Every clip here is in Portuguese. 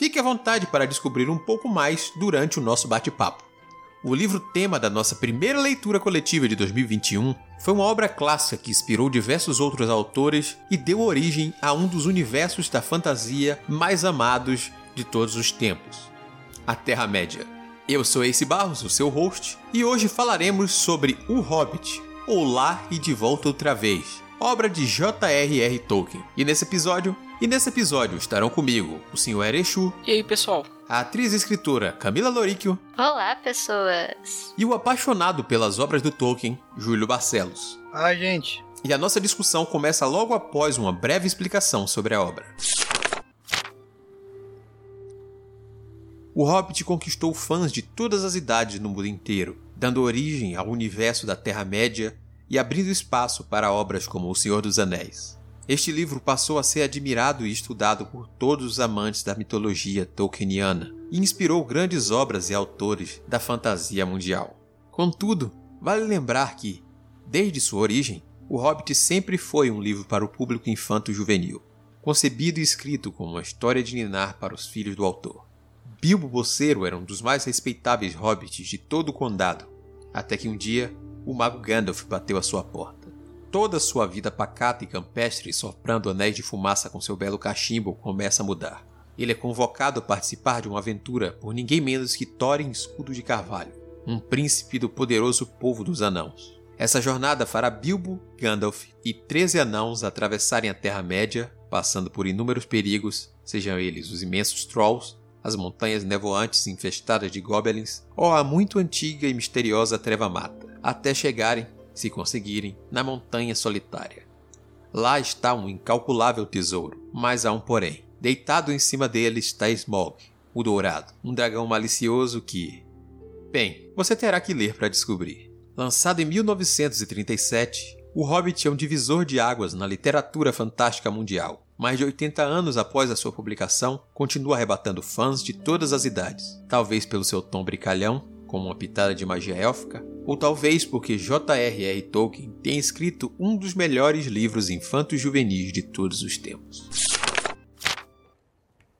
Fique à vontade para descobrir um pouco mais durante o nosso bate-papo. O livro tema da nossa primeira leitura coletiva de 2021 foi uma obra clássica que inspirou diversos outros autores e deu origem a um dos universos da fantasia mais amados de todos os tempos: a Terra-média. Eu sou Ace Barros, o seu host, e hoje falaremos sobre O Hobbit, ou Lá e de Volta Outra Vez, obra de J.R.R. Tolkien. E nesse episódio e nesse episódio estarão comigo o Sr. Erechu. E aí, pessoal? A atriz e escritora Camila Loríquio. Olá, pessoas. E o apaixonado pelas obras do Tolkien, Júlio Barcelos. Ai, gente. E a nossa discussão começa logo após uma breve explicação sobre a obra. O Hobbit conquistou fãs de todas as idades no mundo inteiro, dando origem ao universo da Terra-média e abrindo espaço para obras como O Senhor dos Anéis. Este livro passou a ser admirado e estudado por todos os amantes da mitologia tolkieniana e inspirou grandes obras e autores da fantasia mundial. Contudo, vale lembrar que, desde sua origem, O Hobbit sempre foi um livro para o público infanto-juvenil, concebido e escrito como uma história de ninar para os filhos do autor. Bilbo Bolseiro era um dos mais respeitáveis hobbits de todo o condado, até que um dia o mago Gandalf bateu à sua porta toda sua vida pacata e campestre, soprando anéis de fumaça com seu belo cachimbo, começa a mudar. Ele é convocado a participar de uma aventura por ninguém menos que Thorin Escudo de Carvalho, um príncipe do poderoso povo dos anãos. Essa jornada fará Bilbo, Gandalf e 13 anãos atravessarem a Terra-média, passando por inúmeros perigos, sejam eles os imensos Trolls, as montanhas nevoantes infestadas de goblins ou a muito antiga e misteriosa Treva Mata, até chegarem se conseguirem, na montanha solitária. Lá está um incalculável tesouro, mas há um porém. Deitado em cima dele está Smog, o Dourado, um dragão malicioso que. Bem, você terá que ler para descobrir. Lançado em 1937, O Hobbit é um divisor de águas na literatura fantástica mundial. Mais de 80 anos após a sua publicação, continua arrebatando fãs de todas as idades, talvez pelo seu tom brincalhão, como uma pitada de magia élfica, ou talvez porque J.R.R. Tolkien tenha escrito um dos melhores livros infantos juvenis de todos os tempos.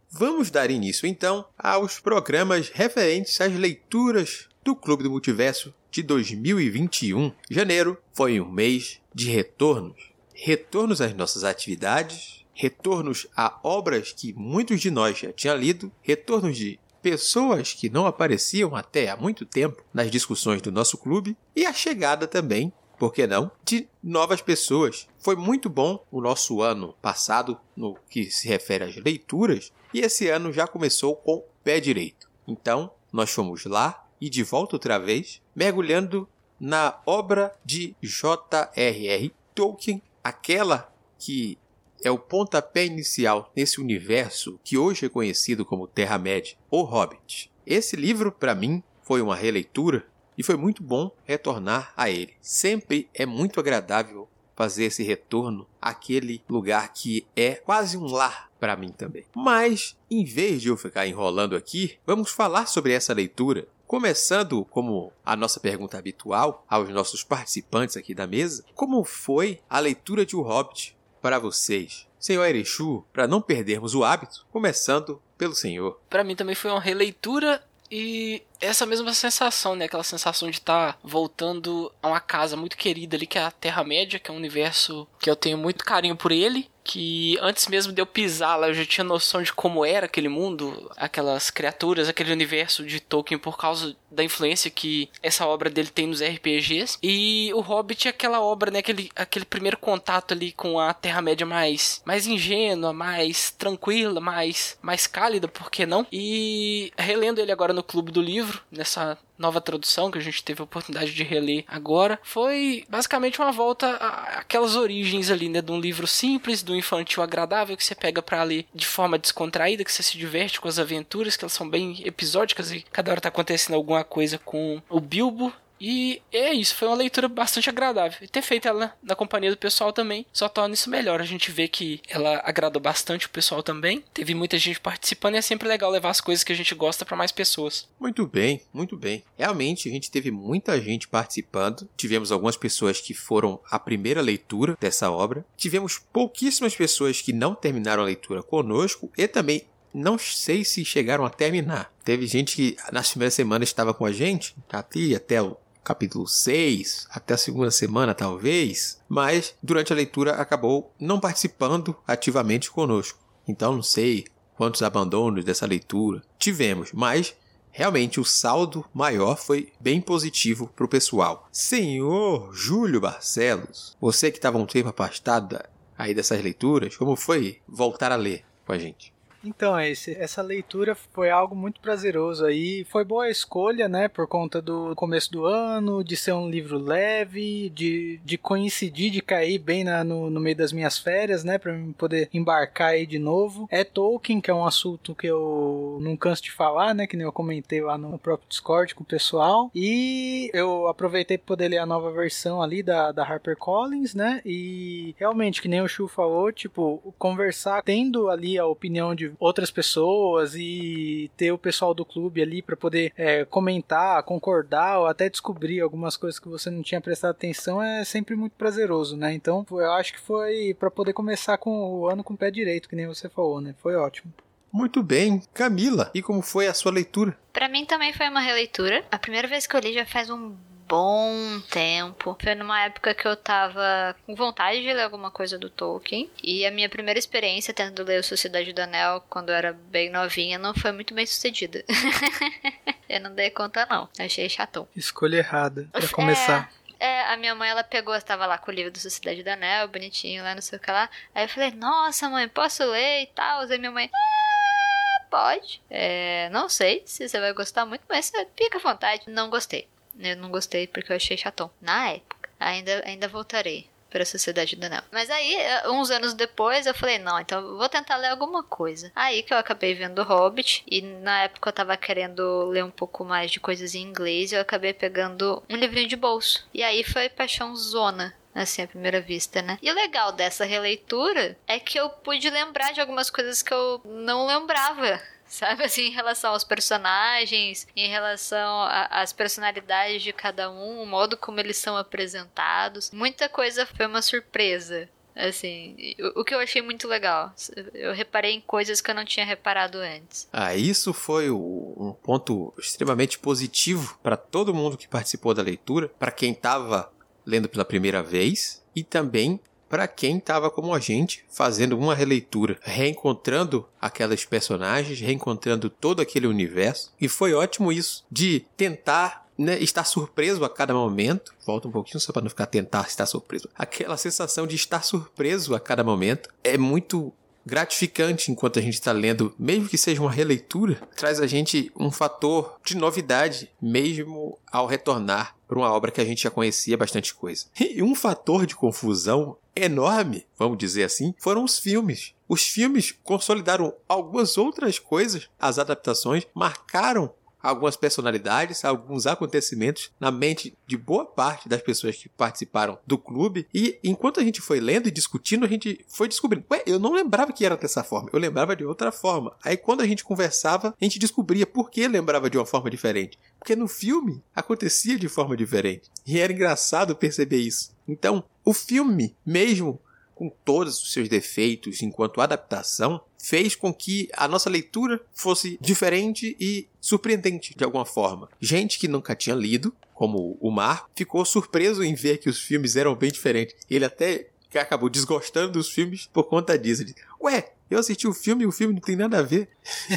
Vamos dar início então aos programas referentes às leituras do Clube do Multiverso de 2021. Janeiro foi um mês de retornos. Retornos às nossas atividades, retornos a obras que muitos de nós já tinham lido, retornos de pessoas que não apareciam até há muito tempo nas discussões do nosso clube e a chegada também, por que não, de novas pessoas. Foi muito bom o nosso ano passado no que se refere às leituras e esse ano já começou com o pé direito. Então, nós fomos lá e de volta outra vez, mergulhando na obra de J.R.R. Tolkien, aquela que é o pontapé inicial nesse universo que hoje é conhecido como Terra-média, ou Hobbit. Esse livro, para mim, foi uma releitura e foi muito bom retornar a ele. Sempre é muito agradável fazer esse retorno àquele lugar que é quase um lar para mim também. Mas, em vez de eu ficar enrolando aqui, vamos falar sobre essa leitura. Começando como a nossa pergunta habitual aos nossos participantes aqui da mesa, como foi a leitura de O Hobbit para vocês. Senhor Erechu, para não perdermos o hábito, começando pelo Senhor. Para mim também foi uma releitura e essa mesma sensação, né? Aquela sensação de estar tá voltando a uma casa muito querida ali, que é a Terra-média, que é um universo que eu tenho muito carinho por ele que antes mesmo de eu pisar lá eu já tinha noção de como era aquele mundo, aquelas criaturas, aquele universo de Tolkien por causa da influência que essa obra dele tem nos RPGs. E o Hobbit é aquela obra, né, aquele, aquele primeiro contato ali com a Terra-média mais, mais ingênua, mais tranquila, mais, mais cálida, por que não? E relendo ele agora no Clube do Livro, nessa nova tradução que a gente teve a oportunidade de reler agora, foi basicamente uma volta àquelas origens ali, né, de um livro simples, do infantil agradável que você pega para ler de forma descontraída, que você se diverte com as aventuras, que elas são bem episódicas e cada hora tá acontecendo alguma coisa com o Bilbo e é isso, foi uma leitura bastante agradável. E ter feito ela na companhia do pessoal também só torna isso melhor. A gente vê que ela agradou bastante o pessoal também. Teve muita gente participando e é sempre legal levar as coisas que a gente gosta para mais pessoas. Muito bem, muito bem. Realmente a gente teve muita gente participando. Tivemos algumas pessoas que foram a primeira leitura dessa obra. Tivemos pouquíssimas pessoas que não terminaram a leitura conosco e também não sei se chegaram a terminar. Teve gente que nas primeiras semanas estava com a gente, aqui até o capítulo 6, até a segunda semana talvez, mas durante a leitura acabou não participando ativamente conosco. Então não sei quantos abandonos dessa leitura tivemos, mas realmente o saldo maior foi bem positivo para o pessoal. Senhor Júlio Barcelos, você que estava um tempo afastado aí dessas leituras, como foi voltar a ler com a gente? Então, esse, essa leitura foi algo muito prazeroso aí. Foi boa a escolha, né? Por conta do começo do ano, de ser um livro leve, de, de coincidir, de cair bem na, no, no meio das minhas férias, né? Pra eu poder embarcar aí de novo. É Tolkien, que é um assunto que eu não canso de falar, né? Que nem eu comentei lá no próprio Discord com o pessoal. E eu aproveitei para poder ler a nova versão ali da, da HarperCollins, né? E realmente, que nem o Chu falou, tipo, conversar, tendo ali a opinião de outras pessoas e ter o pessoal do clube ali para poder é, comentar, concordar ou até descobrir algumas coisas que você não tinha prestado atenção é sempre muito prazeroso, né? Então eu acho que foi para poder começar com o ano com o pé direito, que nem você falou, né? Foi ótimo. Muito bem. Camila, e como foi a sua leitura? Para mim também foi uma releitura. A primeira vez que eu li já faz um bom tempo. Foi numa época que eu tava com vontade de ler alguma coisa do Tolkien. E a minha primeira experiência tendo ler o Sociedade do Anel quando eu era bem novinha não foi muito bem sucedida. eu não dei conta, não. Achei chatão. Escolha errada para começar. É, é, a minha mãe, ela pegou, estava lá com o livro do Sociedade do Anel, bonitinho, lá, não sei o que lá. Aí eu falei, nossa, mãe, posso ler e tal? Aí minha mãe, é, pode. É, não sei se você vai gostar muito, mas fica à vontade. Não gostei. Eu não gostei porque eu achei chatão. Na época. Ainda, ainda voltarei para a Sociedade do Anel. Mas aí, eh, uns anos depois, eu falei, não, então vou tentar ler alguma coisa. Aí que eu acabei vendo Hobbit, e na época eu tava querendo ler um pouco mais de coisas em inglês, e eu acabei pegando um livrinho de bolso. E aí foi paixão zona assim, à primeira vista, né? E o legal dessa releitura é que eu pude lembrar de algumas coisas que eu não lembrava sabe? Assim, em relação aos personagens, em relação às personalidades de cada um, o modo como eles são apresentados. Muita coisa foi uma surpresa. Assim, o, que eu achei muito legal. Eu reparei em coisas que eu não tinha reparado antes. Ah, isso foi um ponto extremamente positivo para todo mundo que participou da leitura, para quem estava lendo pela primeira vez e também para quem estava como a gente fazendo uma releitura, reencontrando aquelas personagens, reencontrando todo aquele universo. E foi ótimo isso, de tentar né, estar surpreso a cada momento. Volta um pouquinho só para não ficar tentar estar surpreso. Aquela sensação de estar surpreso a cada momento é muito gratificante enquanto a gente está lendo, mesmo que seja uma releitura, traz a gente um fator de novidade, mesmo ao retornar para uma obra que a gente já conhecia bastante coisa. E um fator de confusão enorme, vamos dizer assim, foram os filmes. Os filmes consolidaram algumas outras coisas, as adaptações marcaram algumas personalidades, alguns acontecimentos na mente de boa parte das pessoas que participaram do clube. E enquanto a gente foi lendo e discutindo, a gente foi descobrindo. Ué, eu não lembrava que era dessa forma, eu lembrava de outra forma. Aí quando a gente conversava, a gente descobria por que lembrava de uma forma diferente. Porque no filme acontecia de forma diferente. E era engraçado perceber isso. Então, o filme, mesmo com todos os seus defeitos enquanto adaptação, fez com que a nossa leitura fosse diferente e surpreendente de alguma forma. Gente que nunca tinha lido, como o Mar, ficou surpreso em ver que os filmes eram bem diferentes. Ele até acabou desgostando dos filmes por conta disso. Ele, Ué, eu assisti o filme e o filme não tem nada a ver.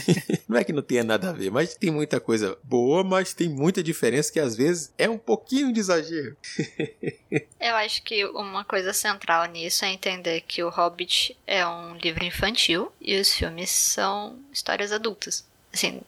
não é que não tenha nada a ver, mas tem muita coisa boa, mas tem muita diferença que às vezes é um pouquinho de exagero. Eu acho que uma coisa central nisso é entender que o Hobbit é um livro infantil e os filmes são histórias adultas. Assim,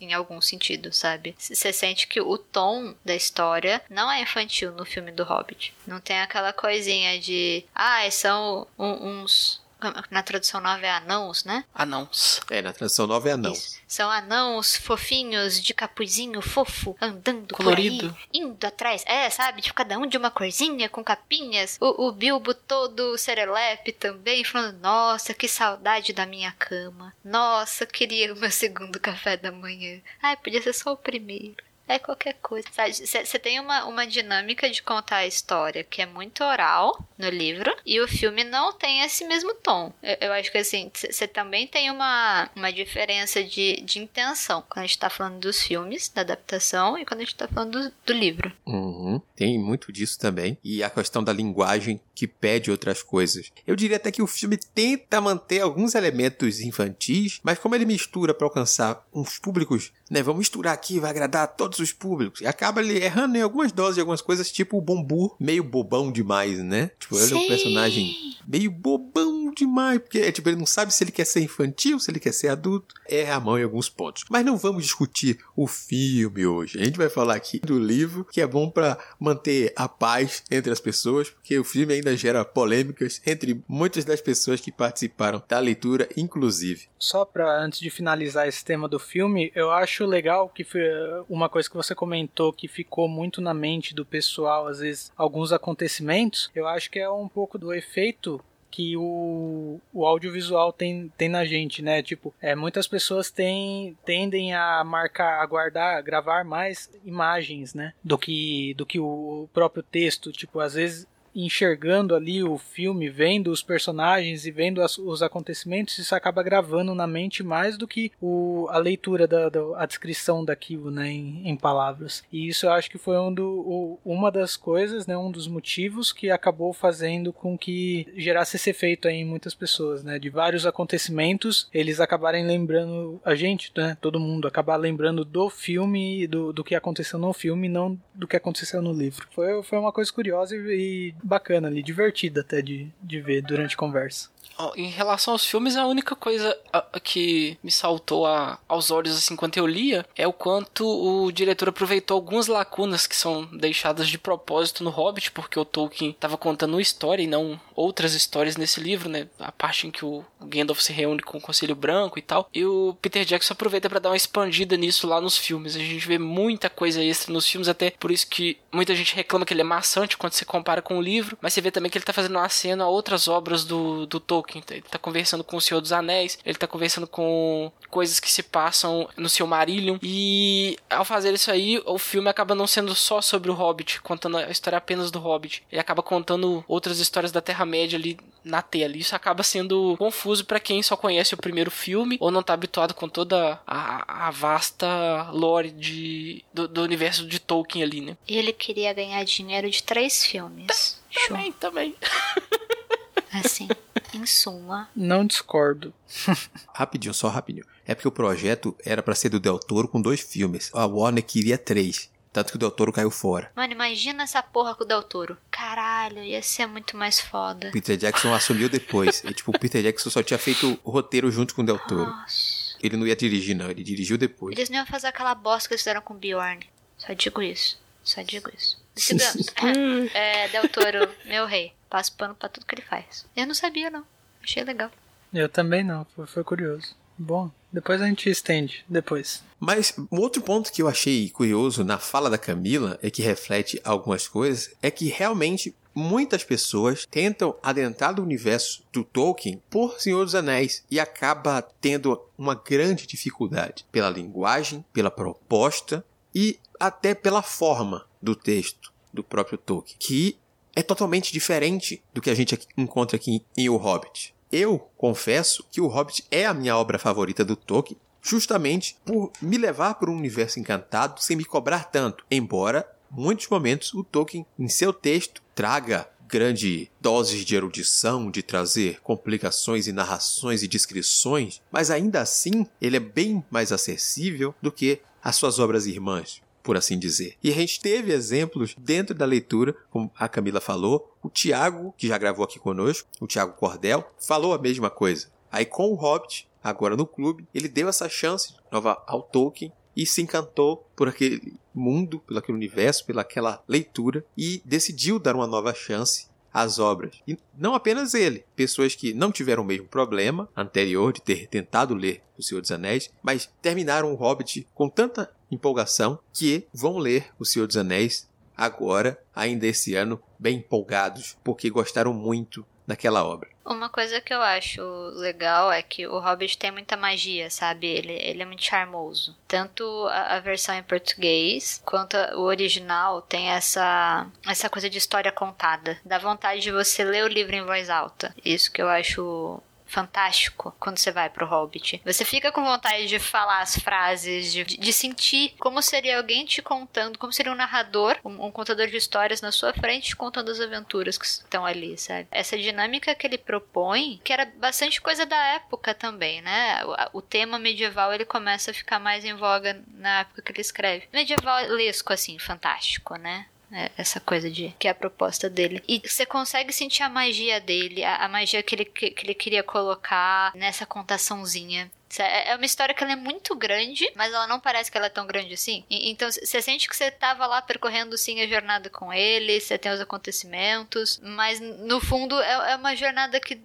em algum sentido, sabe? Você sente que o tom da história não é infantil no filme do Hobbit. Não tem aquela coisinha de, ah, são uns na tradução nova é anãos, né? Anãos. É, na tradução nova é anãos. Isso. São anãos fofinhos, de capuzinho fofo, andando Colorido. por aí, indo atrás. É, sabe? Tipo, cada um de uma corzinha, com capinhas. O, o Bilbo todo serelepe também, falando, nossa, que saudade da minha cama. Nossa, queria o meu segundo café da manhã. Ai, podia ser só o primeiro é qualquer coisa. Você tem uma, uma dinâmica de contar a história que é muito oral no livro e o filme não tem esse mesmo tom. Eu, eu acho que assim, você também tem uma, uma diferença de, de intenção quando a gente tá falando dos filmes, da adaptação, e quando a gente tá falando do, do livro. Uhum. Tem muito disso também. E a questão da linguagem que pede outras coisas. Eu diria até que o filme tenta manter alguns elementos infantis, mas como ele mistura para alcançar uns públicos né? Vamos misturar aqui, vai agradar a todos os públicos. E acaba ele errando em algumas doses, algumas coisas, tipo o Bombu, meio bobão demais, né? Tipo, ele é um personagem meio bobão demais, porque é, tipo, ele não sabe se ele quer ser infantil, se ele quer ser adulto. Erra a mão em alguns pontos. Mas não vamos discutir o filme hoje. A gente vai falar aqui do livro, que é bom para manter a paz entre as pessoas, porque o filme ainda gera polêmicas entre muitas das pessoas que participaram da leitura, inclusive. Só para antes de finalizar esse tema do filme, eu acho legal que foi uma coisa que você comentou que ficou muito na mente do pessoal, às vezes alguns acontecimentos. Eu acho que é um pouco do efeito que o, o audiovisual tem, tem na gente, né? Tipo, é, muitas pessoas têm, tendem a marcar, a guardar, a gravar mais imagens, né? Do que, do que o próprio texto. Tipo, às vezes enxergando ali o filme, vendo os personagens e vendo as, os acontecimentos, isso acaba gravando na mente mais do que o, a leitura da, da a descrição daquilo, né, em, em, palavras. E isso eu acho que foi um do, o, uma das coisas, né, um dos motivos que acabou fazendo com que gerasse esse efeito em muitas pessoas, né, de vários acontecimentos, eles acabarem lembrando a gente, né, todo mundo acabar lembrando do filme, do, do que aconteceu no filme, não do que aconteceu no livro. Foi, foi uma coisa curiosa e, e bacana ali, divertida até de, de ver durante a conversa. Em relação aos filmes, a única coisa que me saltou a, aos olhos assim enquanto eu lia é o quanto o diretor aproveitou algumas lacunas que são deixadas de propósito no Hobbit, porque o Tolkien estava contando uma história e não outras histórias nesse livro, né? A parte em que o Gandalf se reúne com o Conselho Branco e tal. E o Peter Jackson aproveita para dar uma expandida nisso lá nos filmes. A gente vê muita coisa extra nos filmes, até por isso que muita gente reclama que ele é maçante quando se compara com o livro, mas você vê também que ele tá fazendo uma cena a outras obras do, do Tolkien Tolkien. Ele tá conversando com o Senhor dos Anéis, ele tá conversando com coisas que se passam no Silmarillion. E ao fazer isso aí, o filme acaba não sendo só sobre o Hobbit, contando a história apenas do Hobbit. Ele acaba contando outras histórias da Terra-média ali na tela. Isso acaba sendo confuso para quem só conhece o primeiro filme ou não tá habituado com toda a, a vasta lore de, do, do, universo de Tolkien ali, né? Ele queria ganhar dinheiro de três filmes. Também, também. Assim, em suma. Não discordo. rapidinho, só rapidinho. É porque o projeto era para ser do Del Toro com dois filmes. A Warner queria três. Tanto que o Del Toro caiu fora. Mano, imagina essa porra com o Del Toro. Caralho, ia ser muito mais foda. Peter Jackson assumiu depois. e, tipo, o Peter Jackson só tinha feito o roteiro junto com o Del Toro. Nossa. Ele não ia dirigir, não. Ele dirigiu depois. Eles não iam fazer aquela bosta que eles fizeram com o Bjorn. Só digo isso. Só digo isso. é, Del Toro, meu rei. Passo pano pra tudo que ele faz. Eu não sabia, não. Achei legal. Eu também não. Foi, foi curioso. Bom, depois a gente estende. Depois. Mas um outro ponto que eu achei curioso na fala da Camila, e que reflete algumas coisas, é que realmente muitas pessoas tentam adentrar do universo do Tolkien por Senhor dos Anéis e acaba tendo uma grande dificuldade pela linguagem, pela proposta e até pela forma do texto do próprio Tolkien, que é totalmente diferente do que a gente encontra aqui em O Hobbit. Eu confesso que O Hobbit é a minha obra favorita do Tolkien, justamente por me levar para um universo encantado sem me cobrar tanto, embora muitos momentos o Tolkien em seu texto traga grande doses de erudição, de trazer complicações e narrações e descrições, mas ainda assim ele é bem mais acessível do que as suas obras irmãs por assim dizer. E a gente teve exemplos dentro da leitura, como a Camila falou, o Tiago, que já gravou aqui conosco, o Tiago Cordel, falou a mesma coisa. Aí com o Hobbit, agora no clube, ele deu essa chance nova ao Tolkien e se encantou por aquele mundo, pelo aquele universo, pelaquela leitura e decidiu dar uma nova chance às obras. E não apenas ele, pessoas que não tiveram o mesmo problema anterior de ter tentado ler O Senhor dos Anéis, mas terminaram o Hobbit com tanta empolgação que vão ler O Senhor dos Anéis agora, ainda esse ano, bem empolgados, porque gostaram muito daquela obra. Uma coisa que eu acho legal é que o Hobbit tem muita magia, sabe? Ele, ele é muito charmoso. Tanto a, a versão em português quanto o original tem essa, essa coisa de história contada. Dá vontade de você ler o livro em voz alta. Isso que eu acho fantástico quando você vai pro Hobbit. Você fica com vontade de falar as frases, de, de sentir como seria alguém te contando, como seria um narrador, um, um, contador de histórias na sua frente contando as aventuras que estão ali, sabe? Essa dinâmica que ele propõe, que era bastante coisa da época também, né? O, o tema medieval ele começa a ficar mais em voga na época que ele escreve. Medievalesco, assim, fantástico, né? É, essa coisa de que é a proposta dele. E você consegue sentir a magia dele, a, a magia que ele, que, que ele queria colocar nessa contaçãozinha. É, é uma história que ela é muito grande, mas ela não parece que ela é tão grande assim. Então você sente que você estava lá percorrendo sim a jornada com ele, você tem os acontecimentos, mas no fundo é, é uma jornada que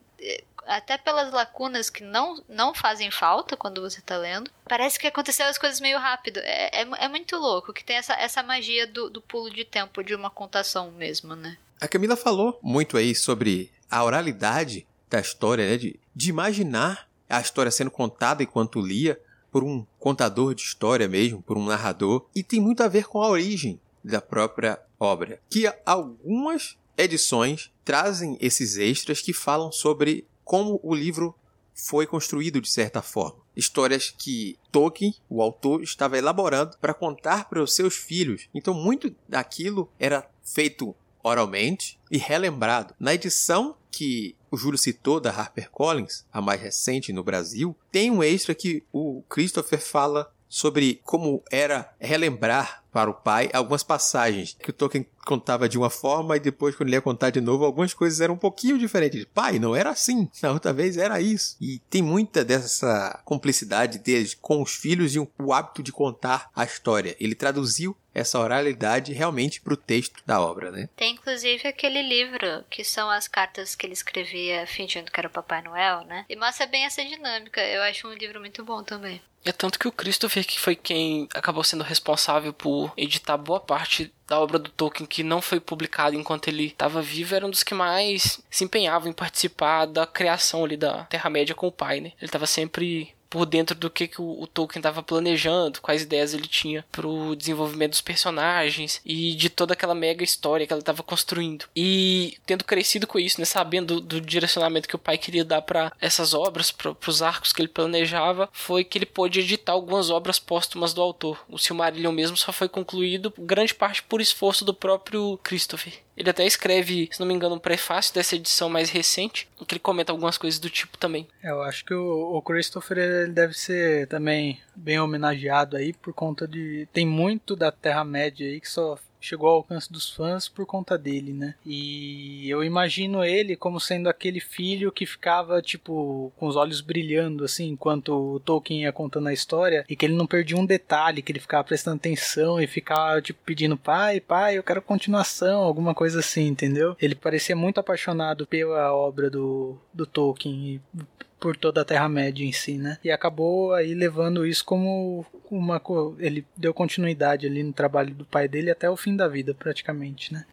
até pelas lacunas que não, não fazem falta quando você tá lendo, parece que aconteceu as coisas meio rápido. É, é, é muito louco que tem essa, essa magia do, do pulo de tempo, de uma contação mesmo, né? A Camila falou muito aí sobre a oralidade da história, né? De, de imaginar a história sendo contada enquanto lia por um contador de história mesmo, por um narrador. E tem muito a ver com a origem da própria obra. Que algumas edições trazem esses extras que falam sobre como o livro foi construído de certa forma. Histórias que Tolkien, o autor, estava elaborando para contar para os seus filhos. Então, muito daquilo era feito oralmente e relembrado. Na edição que o Júlio citou da HarperCollins, a mais recente no Brasil, tem um extra que o Christopher fala sobre como era relembrar para o pai algumas passagens que o Tolkien contava de uma forma e depois quando ele ia contar de novo algumas coisas eram um pouquinho diferentes. Pai, não era assim. Na outra vez era isso. E tem muita dessa cumplicidade deles com os filhos e o hábito de contar a história. Ele traduziu essa oralidade realmente para o texto da obra, né? Tem inclusive aquele livro que são as cartas que ele escrevia fingindo que era o Papai Noel, né? E mostra bem essa dinâmica. Eu acho um livro muito bom também. É tanto que o Christopher, que foi quem acabou sendo responsável por editar boa parte da obra do Tolkien que não foi publicada enquanto ele estava vivo, era um dos que mais se empenhava em participar da criação ali da Terra-média com o pai, né? Ele estava sempre por dentro do que, que o, o Tolkien estava planejando, quais ideias ele tinha para o desenvolvimento dos personagens e de toda aquela mega história que ela estava construindo. E tendo crescido com isso, né, sabendo do, do direcionamento que o pai queria dar para essas obras, para os arcos que ele planejava, foi que ele pôde editar algumas obras póstumas do autor. O Silmarillion mesmo só foi concluído grande parte por esforço do próprio Christopher. Ele até escreve, se não me engano, um prefácio dessa edição mais recente, em que ele comenta algumas coisas do tipo também. É, eu acho que o, Christopher ele deve ser também bem homenageado aí por conta de. Tem muito da Terra-média aí que só chegou ao alcance dos fãs por conta dele, né? E eu imagino ele como sendo aquele filho que ficava, tipo, com os olhos brilhando, assim, enquanto o Tolkien ia contando a história, e que ele não perdia um detalhe, que ele ficava prestando atenção e ficava, tipo, pedindo, pai, pai, eu quero continuação, alguma coisa assim, entendeu? Ele parecia muito apaixonado pela obra do, do Tolkien e por toda a Terra-média em si, né? E acabou aí levando isso como uma. Ele deu continuidade ali no trabalho do pai dele até o fim da vida, praticamente, né?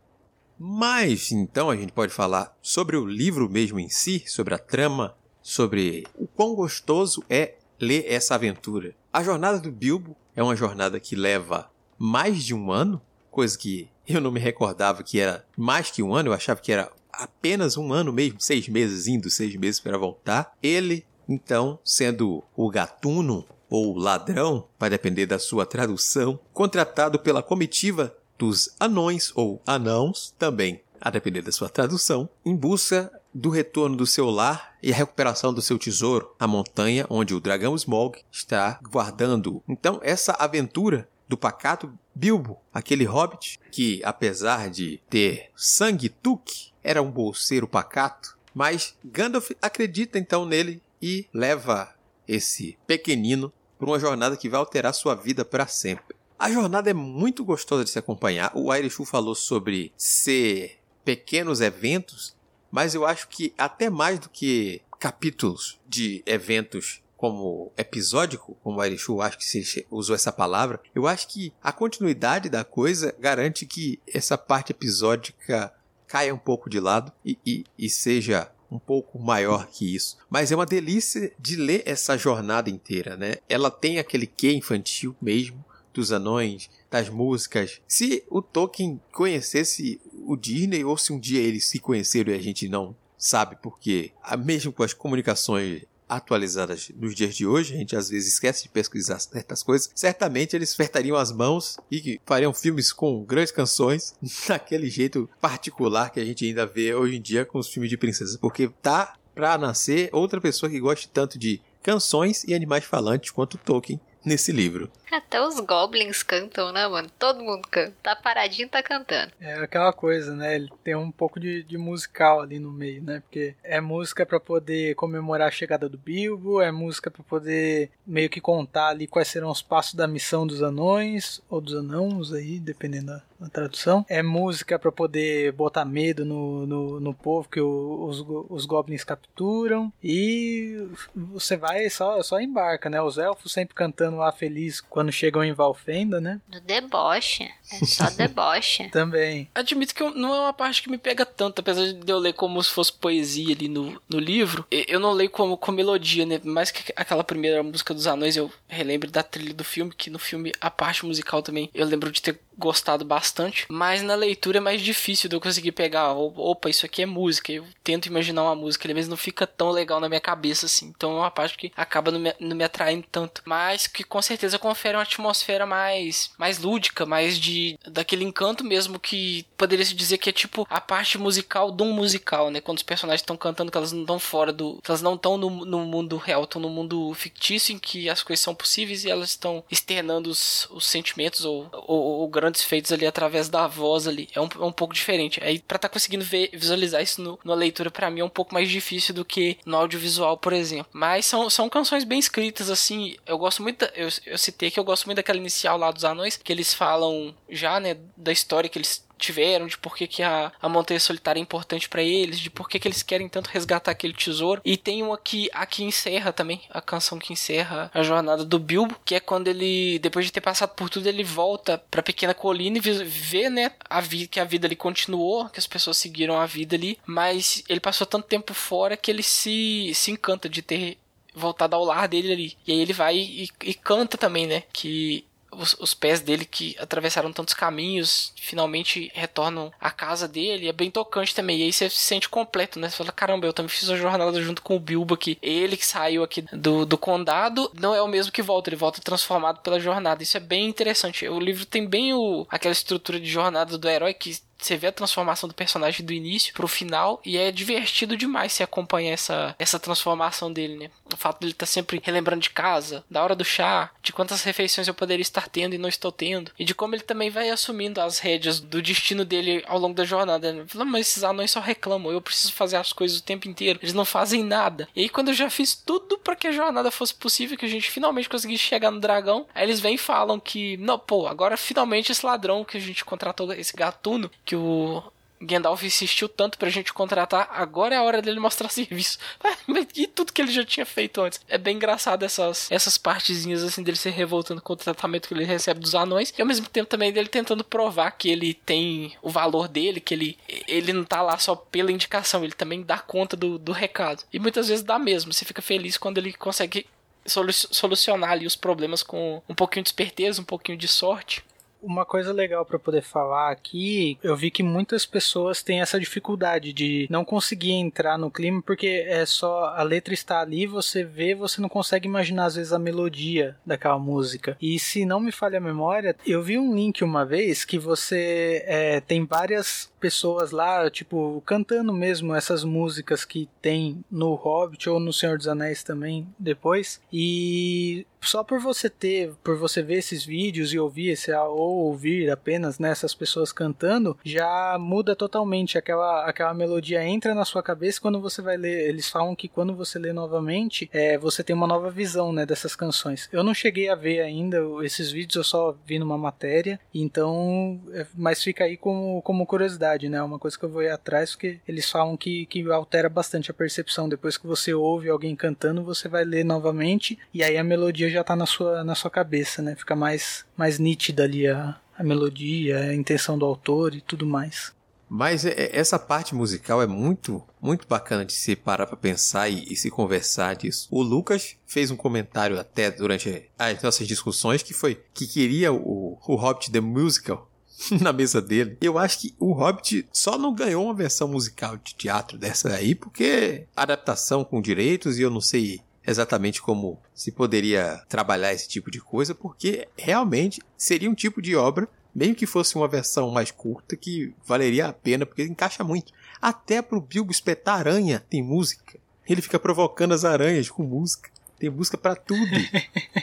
Mas então a gente pode falar sobre o livro mesmo em si, sobre a trama, sobre o quão gostoso é ler essa aventura. A jornada do Bilbo é uma jornada que leva mais de um ano, coisa que eu não me recordava que era mais que um ano, eu achava que era apenas um ano mesmo, seis meses indo, seis meses para voltar. Ele, então, sendo o gatuno ou ladrão, vai depender da sua tradução, contratado pela comitiva dos anões ou anãos, também a depender da sua tradução, em busca do retorno do seu lar e a recuperação do seu tesouro, a montanha onde o dragão Smog está guardando. Então, essa aventura do pacato Bilbo, aquele hobbit que, apesar de ter sangue tuque, era um bolseiro pacato, mas Gandalf acredita então nele e leva esse pequenino para uma jornada que vai alterar sua vida para sempre. A jornada é muito gostosa de se acompanhar. O Airishu falou sobre ser pequenos eventos, mas eu acho que até mais do que capítulos de eventos como episódico, como o Airishu acho que se usou essa palavra, eu acho que a continuidade da coisa garante que essa parte episódica caia um pouco de lado e, e, e seja um pouco maior que isso. Mas é uma delícia de ler essa jornada inteira, né? Ela tem aquele quê infantil mesmo, dos anões, das músicas. Se o Tolkien conhecesse o Disney, ou se um dia eles se conheceram e a gente não sabe porque, mesmo com as comunicações atualizadas nos dias de hoje, a gente às vezes esquece de pesquisar certas coisas, certamente eles apertariam as mãos e fariam filmes com grandes canções, daquele jeito particular que a gente ainda vê hoje em dia com os filmes de princesas, porque tá pra nascer outra pessoa que goste tanto de canções e animais falantes quanto Tolkien nesse livro. Até os goblins cantam, né, mano? Todo mundo canta. Tá paradinho, tá cantando. É aquela coisa, né? Ele tem um pouco de, de musical ali no meio, né? Porque é música para poder comemorar a chegada do Bilbo, é música para poder meio que contar ali quais serão os passos da missão dos anões, ou dos anãos aí, dependendo da, da tradução. É música para poder botar medo no, no, no povo que o, os, os goblins capturam. E você vai só, só embarca, né? Os elfos sempre cantando lá feliz quando chegam em Valfenda, né? Do deboche. É só deboche. Também. Admito que não é uma parte que me pega tanto, apesar de eu ler como se fosse poesia ali no, no livro. Eu não leio como com melodia, né? Mais que aquela primeira música dos anões, eu relembro da trilha do filme, que no filme a parte musical também eu lembro de ter gostado bastante, mas na leitura é mais difícil de eu conseguir pegar, opa, isso aqui é música. Eu tento imaginar uma música, ele mesmo não fica tão legal na minha cabeça assim. Então é uma parte que acaba não me, não me atraindo tanto, mas que com certeza confere uma atmosfera mais mais lúdica, mais de daquele encanto mesmo que poderia se dizer que é tipo a parte musical de um musical, né? Quando os personagens estão cantando que elas não estão fora do, elas não estão no, no mundo real, estão no mundo fictício em que as coisas são possíveis e elas estão externando os, os sentimentos ou, ou, ou grandes feitos ali através da voz ali. É um, é um pouco diferente. Aí, pra estar tá conseguindo ver, visualizar isso no, numa leitura, para mim, é um pouco mais difícil do que no audiovisual, por exemplo. Mas são, são canções bem escritas, assim. Eu gosto muito. Eu, eu citei que eu gosto muito daquela inicial lá dos anões, que eles falam já, né, da história que eles tiveram, de por que, que a, a Montanha Solitária é importante para eles, de por que, que eles querem tanto resgatar aquele tesouro. E tem uma que aqui encerra também, a canção que encerra a jornada do Bilbo, que é quando ele, depois de ter passado por tudo, ele volta pra pequena colina e vê, né, a vida, que a vida ali continuou, que as pessoas seguiram a vida ali, mas ele passou tanto tempo fora que ele se, se encanta de ter voltado ao lar dele ali. E aí ele vai e, e canta também, né? Que os, os, pés dele que atravessaram tantos caminhos finalmente retornam à casa dele. É bem tocante também. E aí você se sente completo, né? Você fala: caramba, eu também fiz uma jornada junto com o Bilbo aqui. Ele que saiu aqui do, do condado não é o mesmo que volta, ele volta transformado pela jornada. Isso é bem interessante. O livro tem bem o, aquela estrutura de jornada do herói que você vê a transformação do personagem do início pro final e é divertido demais se acompanhar essa, essa transformação dele, né? O fato dele estar tá sempre relembrando de casa, da hora do chá, de quantas refeições eu poderia estar tendo e não estou tendo, e de como ele também vai assumindo as rédeas do destino dele ao longo da jornada. Né? Fala, mas esses anões só reclamam, eu preciso fazer as coisas o tempo inteiro, eles não fazem nada. E aí quando eu já fiz tudo para que a jornada fosse possível, que a gente finalmente conseguisse chegar no dragão, aí eles vêm e falam que, não, pô, agora finalmente esse ladrão que a gente contratou, esse gatuno, que o Gandalf insistiu tanto pra gente contratar, agora é a hora dele mostrar serviço. e tudo que ele já tinha feito antes. É bem engraçado essas, essas partezinhas assim dele se revoltando com o tratamento que ele recebe dos anões e ao mesmo tempo também dele tentando provar que ele tem o valor dele, que ele, ele não tá lá só pela indicação, ele também dá conta do, do recado. E muitas vezes dá mesmo, você fica feliz quando ele consegue solucionar ali os problemas com um pouquinho de esperteza, um pouquinho de sorte. Uma coisa legal para poder falar aqui, eu vi que muitas pessoas têm essa dificuldade de não conseguir entrar no clima porque é só a letra está ali, você vê, você não consegue imaginar às vezes a melodia daquela música. E se não me falha a memória, eu vi um link uma vez que você é, tem várias pessoas lá, tipo, cantando mesmo essas músicas que tem no Hobbit ou no Senhor dos Anéis também depois. E só por você ter, por você ver esses vídeos e ouvir esse ou ouvir apenas nessas né, pessoas cantando, já muda totalmente aquela aquela melodia entra na sua cabeça quando você vai ler. Eles falam que quando você lê novamente, é, você tem uma nova visão, né, dessas canções. Eu não cheguei a ver ainda esses vídeos, eu só vi numa matéria, então, é, mas fica aí como, como curiosidade, né? Uma coisa que eu vou ir atrás, porque eles falam que, que altera bastante a percepção. Depois que você ouve alguém cantando, você vai ler novamente e aí a melodia já tá na sua, na sua cabeça, né? Fica mais, mais nítida ali a, a melodia, a intenção do autor e tudo mais. Mas é, é, essa parte musical é muito, muito bacana de se parar para pensar e, e, se conversar disso. O Lucas fez um comentário até durante as nossas discussões que foi que queria o, o Hobbit The Musical na mesa dele. Eu acho que o Hobbit só não ganhou uma versão musical de teatro dessa aí porque adaptação com direitos e eu não sei exatamente como se poderia trabalhar esse tipo de coisa, porque realmente seria um tipo de obra, mesmo que fosse uma versão mais curta, que valeria a pena, porque encaixa muito. Até pro Bilbo espetar aranha tem música. Ele fica provocando as aranhas com música. Tem música para tudo.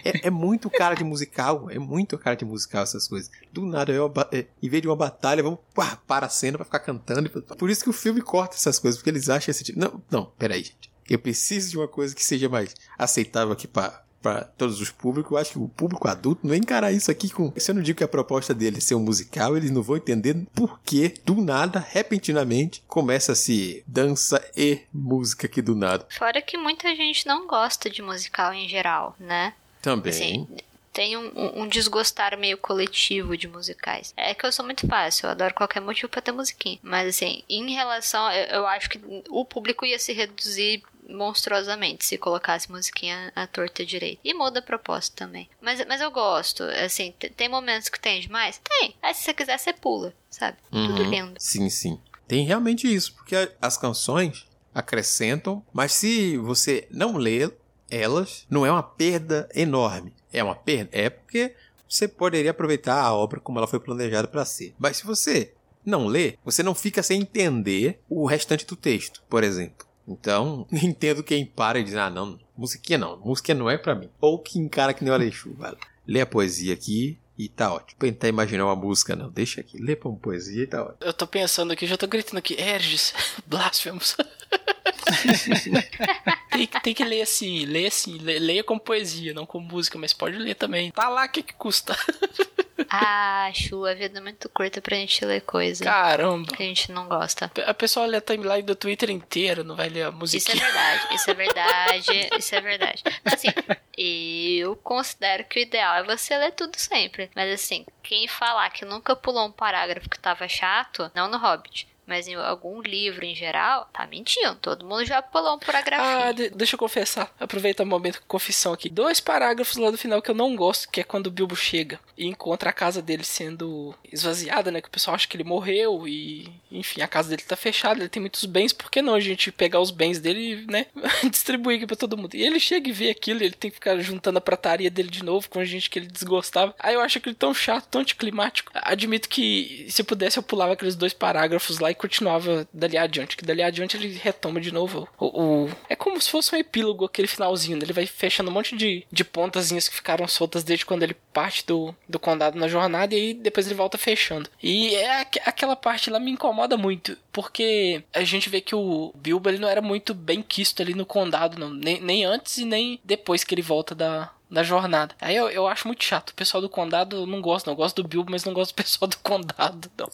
é, é, muito cara de musical. É muito cara de musical essas coisas. Do nada, eu, é, em vez de uma batalha, vamos pá, para a cena pra ficar cantando. Por isso que o filme corta essas coisas, porque eles acham esse tipo. Não, não, peraí, gente. Eu preciso de uma coisa que seja mais aceitável aqui para para todos os públicos. Eu acho que o público adulto não vai encarar isso aqui com. Se eu não digo que a proposta dele é ser um musical, eles não vão entender por que, do nada, repentinamente, começa-se dança e música aqui do nada. Fora que muita gente não gosta de musical em geral, né? Também. Assim, tem um, um, desgostar meio coletivo de musicais. É que eu sou muito fácil, eu adoro qualquer motivo pra ter musiquinha. Mas assim, em relação, eu, eu acho que o público ia se reduzir monstruosamente se colocasse musiquinha à torta direita. E muda a proposta também. Mas, mas eu gosto, assim, tem momentos que tem demais? Tem. Aí se você quiser, você pula, sabe? Uhum. Tudo lindo. Sim, sim. Tem realmente isso, porque as canções acrescentam, mas se você não lê elas, não é uma perda enorme. É uma perda? É porque você poderia aproveitar a obra como ela foi planejada para ser. Mas se você não lê, você não fica sem entender o restante do texto, por exemplo. Então, entendo quem para e diz, ah, não, musiquinha não, música não é para mim. Ou que encara que nem o Alexu, vale. Lê a poesia aqui e tá ótimo. Tentar imaginar uma música, não, deixa aqui, lê pra uma poesia e tá ótimo. Eu tô pensando aqui, já tô gritando aqui, Erges, blasfemos. tem, tem, que ler assim, ler assim, leia como poesia, não como música, mas pode ler também. Tá lá, o que que custa? Acho a vida muito curta pra gente ler coisa. Caramba. Que a gente não gosta. A pessoa lê a timeline do Twitter inteiro, não vai ler a música. Isso é verdade, isso é verdade, isso é verdade. Assim, eu considero que o ideal é você ler tudo sempre. Mas assim, quem falar que nunca pulou um parágrafo que tava chato, não no Hobbit mas em algum livro em geral, tá mentindo. Todo mundo já pulou um parágrafo. Ah, de deixa eu confessar. Aproveita o momento de confissão aqui. Dois parágrafos lá do final que eu não gosto, que é quando o Bilbo chega e encontra a casa dele sendo esvaziada, né? Que o pessoal acha que ele morreu e, enfim, a casa dele tá fechada, ele tem muitos bens. Por que não a gente pegar os bens dele e, né, distribuir aqui pra todo mundo? E ele chega e vê aquilo, ele tem que ficar juntando a prataria dele de novo com a gente que ele desgostava. Aí eu acho aquele tão chato, tão anticlimático. Admito que se eu pudesse eu pulava aqueles dois parágrafos lá e continuava dali adiante. Que dali adiante ele retoma de novo o, o, É como se fosse um epílogo, aquele finalzinho. Né? Ele vai fechando um monte de, de pontazinhas que ficaram soltas desde quando ele parte do, do condado na jornada e aí depois ele volta fechando. E é aquela parte lá me incomoda muito, porque a gente vê que o Bilbo ele não era muito bem quisto ali no condado, não. Nem, nem antes e nem depois que ele volta da, da jornada. Aí eu, eu acho muito chato. O pessoal do condado não gosta, não. Eu gosto do Bilbo, mas não gosto do pessoal do condado, não.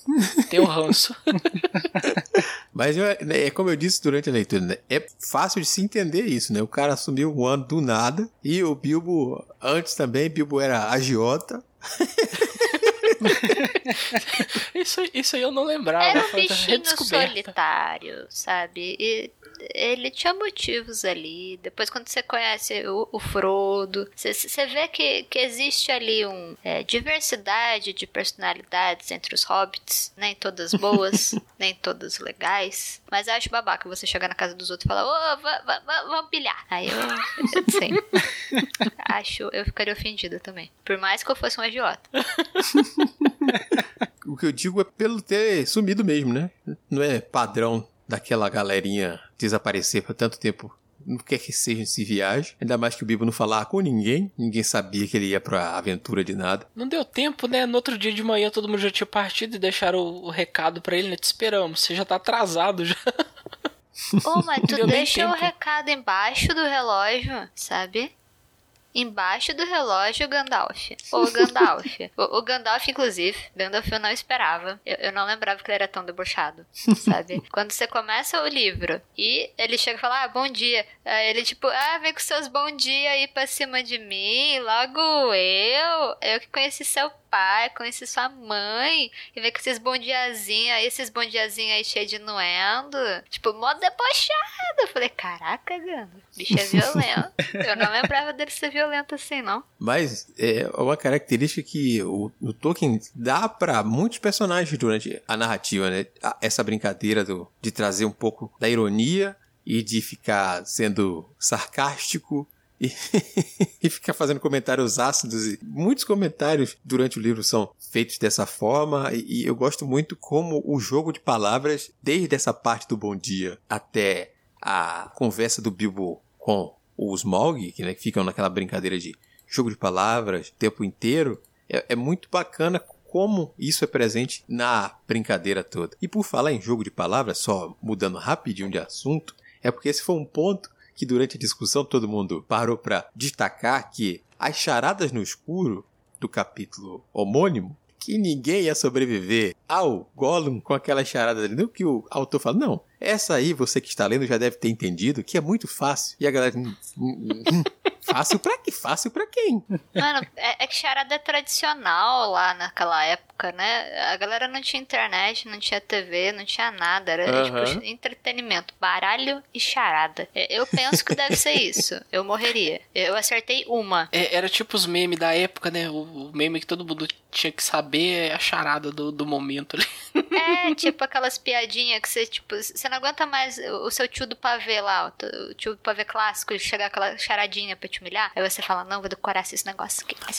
Tem o ranço. mas eu, né, é como eu disse durante a leitura, né? É fácil de se entender isso, né? O cara assumiu um ano do nada. E o Bilbo, antes também, Bilbo era agiota. isso, isso aí eu não lembrava. Era um bichinho solitário, sabe? E ele tinha motivos ali. Depois, quando você conhece o, o Frodo, você, você vê que, que existe ali uma é, diversidade de personalidades entre os hobbits. Nem todas boas, nem todas legais. Mas eu acho babaca você chegar na casa dos outros e falar: Ô, oh, vamos pilhar. Aí eu, eu sei. acho, eu ficaria ofendida também. Por mais que eu fosse um idiota. o que eu digo é pelo ter sumido mesmo, né? Não é padrão daquela galerinha desaparecer por tanto tempo não quer que seja esse viagem. Ainda mais que o Bibo não falava com ninguém. Ninguém sabia que ele ia pra aventura de nada. Não deu tempo, né? No outro dia de manhã todo mundo já tinha partido e deixaram o, o recado para ele, né? Te esperamos, você já tá atrasado já. Ô, mas tu deixa o recado embaixo do relógio, sabe? Embaixo do relógio, Gandalf. Ô, Gandalf. o, o, Gandalf, inclusive, Gandalf eu não esperava. Eu, eu, não lembrava que ele era tão debochado, sabe? Quando você começa o livro e ele chega e fala, ah, bom dia. Aí ele, tipo, ah, vem com seus bom dia aí pra cima de mim. Logo eu, eu que conheci seu pai, conheci sua mãe, e vem com esses bom diazinhos aí, esses bom diazinhos aí cheio de noendo. Tipo, modo debochado. Eu falei, caraca, Gandalf, bicho é violento. eu não lembrava dele ser violento violento assim, não. Mas é uma característica que o, o Tolkien dá para muitos personagens durante a narrativa, né? Essa brincadeira do, de trazer um pouco da ironia e de ficar sendo sarcástico e, e ficar fazendo comentários ácidos. E muitos comentários durante o livro são feitos dessa forma e, e eu gosto muito como o jogo de palavras, desde essa parte do bom dia até a conversa do Bilbo com o Smaug, que, né, ficam naquela brincadeira de jogo de palavras o tempo inteiro, é, é muito bacana como isso é presente na brincadeira toda. E por falar em jogo de palavras, só mudando rapidinho de assunto, é porque esse foi um ponto que durante a discussão todo mundo parou para destacar que as charadas no escuro do capítulo homônimo que ninguém ia sobreviver ao Gollum com aquela charada dele. Não que o autor fala, não. Essa aí, você que está lendo, já deve ter entendido que é muito fácil. E a galera. Hum, hum, hum, fácil pra que? Fácil pra quem? Mano, é, é que charada é tradicional lá naquela época, né? A galera não tinha internet, não tinha TV, não tinha nada. Era uhum. tipo entretenimento, baralho e charada. Eu penso que deve ser isso. Eu morreria. Eu acertei uma. É, era tipo os memes da época, né? O, o meme que todo mundo tinha que saber a charada do, do momento ali. É, tipo aquelas piadinhas que você, tipo, você não aguenta mais o seu tio do pavê lá, o tio do pavê clássico, chegar aquela charadinha pra te humilhar. Aí você fala, não, vou decorar esse negócio aqui. Aí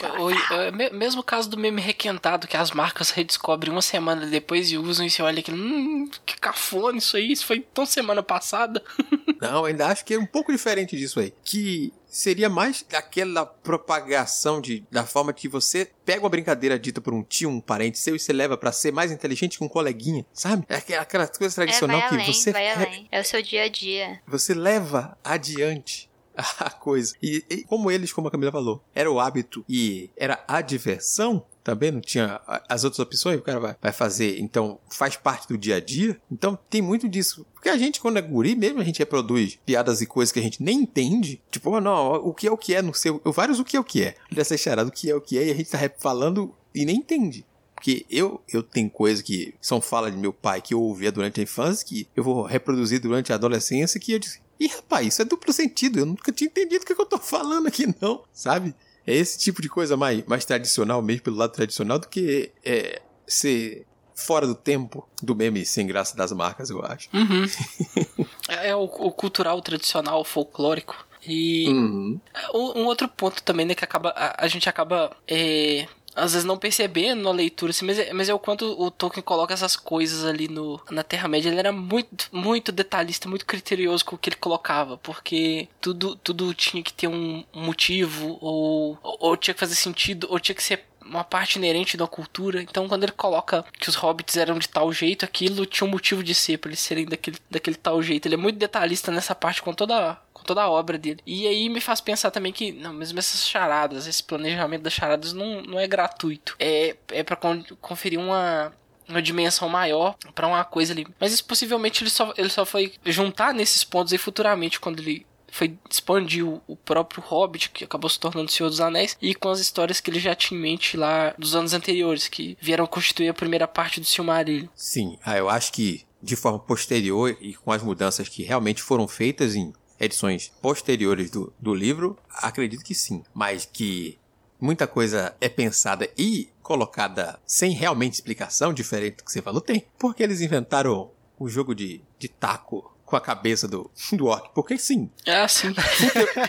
é, mesmo caso do meme requentado, que as marcas redescobrem uma semana depois e usam e você olha aquilo, hum, que cafona isso aí, isso foi tão semana passada. Não, ainda acho que é um pouco diferente disso aí. Que seria mais aquela propagação de, da forma que você pega uma brincadeira dita por um tio, um parente seu e você leva para ser mais inteligente que um coleguinha, sabe? É aquela coisa tradicional é, que além, você vai além. É o seu dia a dia. Você leva adiante a coisa. E, e, como eles, como a Camila falou, era o hábito e era a diversão, também não tinha as outras opções, o cara vai, fazer, então faz parte do dia a dia. Então tem muito disso. Porque a gente, quando é guri, mesmo a gente reproduz piadas e coisas que a gente nem entende. Tipo, oh, não, o que é o que é, não sei, vários o que é o que é. Dessa charada, o que é o que é, e a gente tá falando e nem entende. Porque eu, eu tenho coisas que são fala de meu pai que eu ouvia durante a infância, que eu vou reproduzir durante a adolescência, que eu disse, Ih, rapaz, isso é duplo sentido. Eu nunca tinha entendido o que, é que eu tô falando aqui, não. Sabe? É esse tipo de coisa mais, mais tradicional, mesmo pelo lado tradicional, do que é, ser fora do tempo do meme sem graça das marcas, eu acho. Uhum. é, é o, o, cultural tradicional, o folclórico. E uhum. um, um, outro ponto também, né, que acaba, a, a gente acaba é, às vezes não percebendo na leitura, assim, mas, é, mas é o quanto o Tolkien coloca essas coisas ali no, na Terra-média. Ele era muito, muito detalhista, muito criterioso com o que ele colocava, porque tudo, tudo tinha que ter um motivo, ou, ou tinha que fazer sentido, ou tinha que ser uma parte inerente da cultura. Então, quando ele coloca que os hobbits eram de tal jeito, aquilo tinha um motivo de ser, para eles serem daquele, daquele tal jeito. Ele é muito detalhista nessa parte com toda com toda a obra dele. E aí me faz pensar também que, não, mesmo essas charadas, esse planejamento das charadas não, não é gratuito. É, é para conferir uma, uma dimensão maior para uma coisa ali. Mas isso possivelmente ele só, ele só foi juntar nesses pontos aí futuramente quando ele foi expandir o próprio Hobbit, que acabou se tornando Senhor dos Anéis, e com as histórias que ele já tinha em mente lá dos anos anteriores, que vieram constituir a primeira parte do Silmarillion. Sim, ah, eu acho que de forma posterior e com as mudanças que realmente foram feitas em edições posteriores do, do livro, acredito que sim. Mas que muita coisa é pensada e colocada sem realmente explicação, diferente do que você falou, tem. Porque eles inventaram o jogo de, de taco com a cabeça do, do orc. Porque sim. Ah, sim.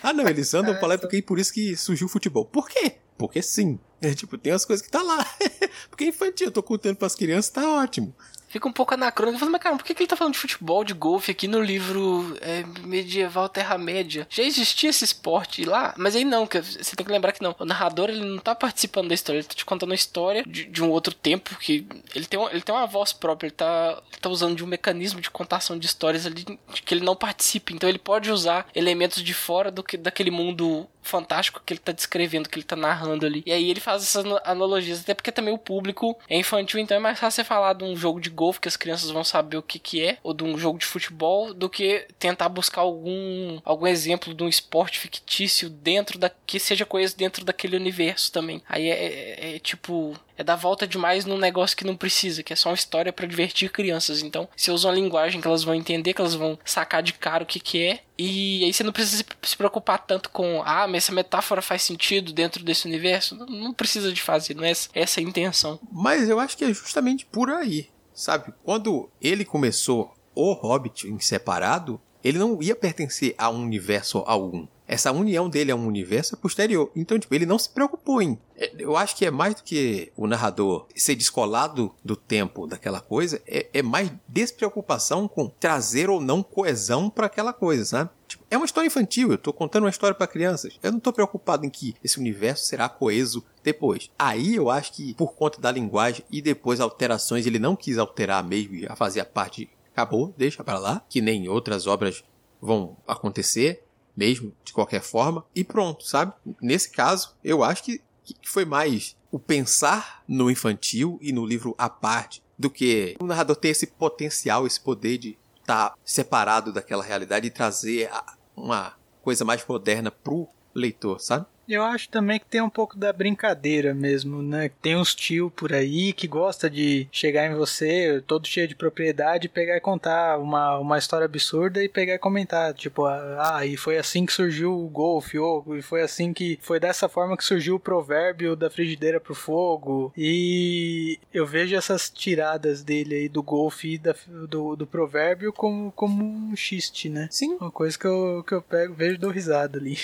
ah, não, eles andam é, pra lá porque por isso que surgiu o futebol. Por quê? Porque sim. É, tipo, tem as coisas que tá lá. porque é infantil, eu tô contando pras crianças, tá ótimo. Fica um pouco anacrônico. Falo, mas cara, por que, que ele tá falando de futebol, de golfe aqui no livro é, medieval Terra-média? Já existia esse esporte lá? Mas aí não, que você tem que lembrar que não. O narrador, ele não tá participando da história, ele tá te contando a história de, de um outro tempo que ele tem, ele tem uma voz própria, ele tá, ele tá usando de um mecanismo de contação de histórias ali que ele não participa. Então ele pode usar elementos de fora do que daquele mundo fantástico que ele tá descrevendo, que ele tá narrando ali. E aí ele faz essas analogias, até porque também o público é infantil, então é mais fácil você falar de um jogo de golfe que as crianças vão saber o que que é, ou de um jogo de futebol, do que tentar buscar algum, algum exemplo de um esporte fictício dentro da... que seja coisa dentro daquele universo também. Aí é, é, é tipo é dar volta demais num negócio que não precisa, que é só uma história para divertir crianças. Então, você usa uma linguagem que elas vão entender, que elas vão sacar de cara o que, que é, e aí você não precisa se preocupar tanto com, ah, mas essa metáfora faz sentido dentro desse universo. Não, não precisa de fazer, não é essa a intenção. Mas eu acho que é justamente por aí, sabe? Quando ele começou o Hobbit em separado, ele não ia pertencer a um universo algum. Essa união dele a um universo é posterior. Então, tipo, ele não se preocupou em. É, eu acho que é mais do que o narrador ser descolado do tempo daquela coisa, é, é mais despreocupação com trazer ou não coesão para aquela coisa, sabe? Tipo, é uma história infantil, eu tô contando uma história para crianças. Eu não tô preocupado em que esse universo será coeso depois. Aí eu acho que, por conta da linguagem e depois alterações, ele não quis alterar mesmo, já fazia parte. Acabou, deixa para lá, que nem outras obras vão acontecer mesmo, de qualquer forma, e pronto, sabe? Nesse caso, eu acho que, foi mais o pensar no infantil e no livro à parte do que o narrador ter esse potencial, esse poder de estar tá separado daquela realidade e trazer uma coisa mais moderna pro leitor, sabe? Eu acho também que tem um pouco da brincadeira mesmo, né? Tem uns tio por aí que gosta de chegar em você, todo cheio de propriedade, pegar e contar uma, uma história absurda e pegar e comentar, tipo, ah, e foi assim que surgiu o golfe, ou e foi assim que foi dessa forma que surgiu o provérbio da frigideira pro fogo. E eu vejo essas tiradas dele aí do golfe e da, do, do provérbio como, como um xiste, né? Sim. Uma coisa que eu, que eu pego, vejo do risada ali.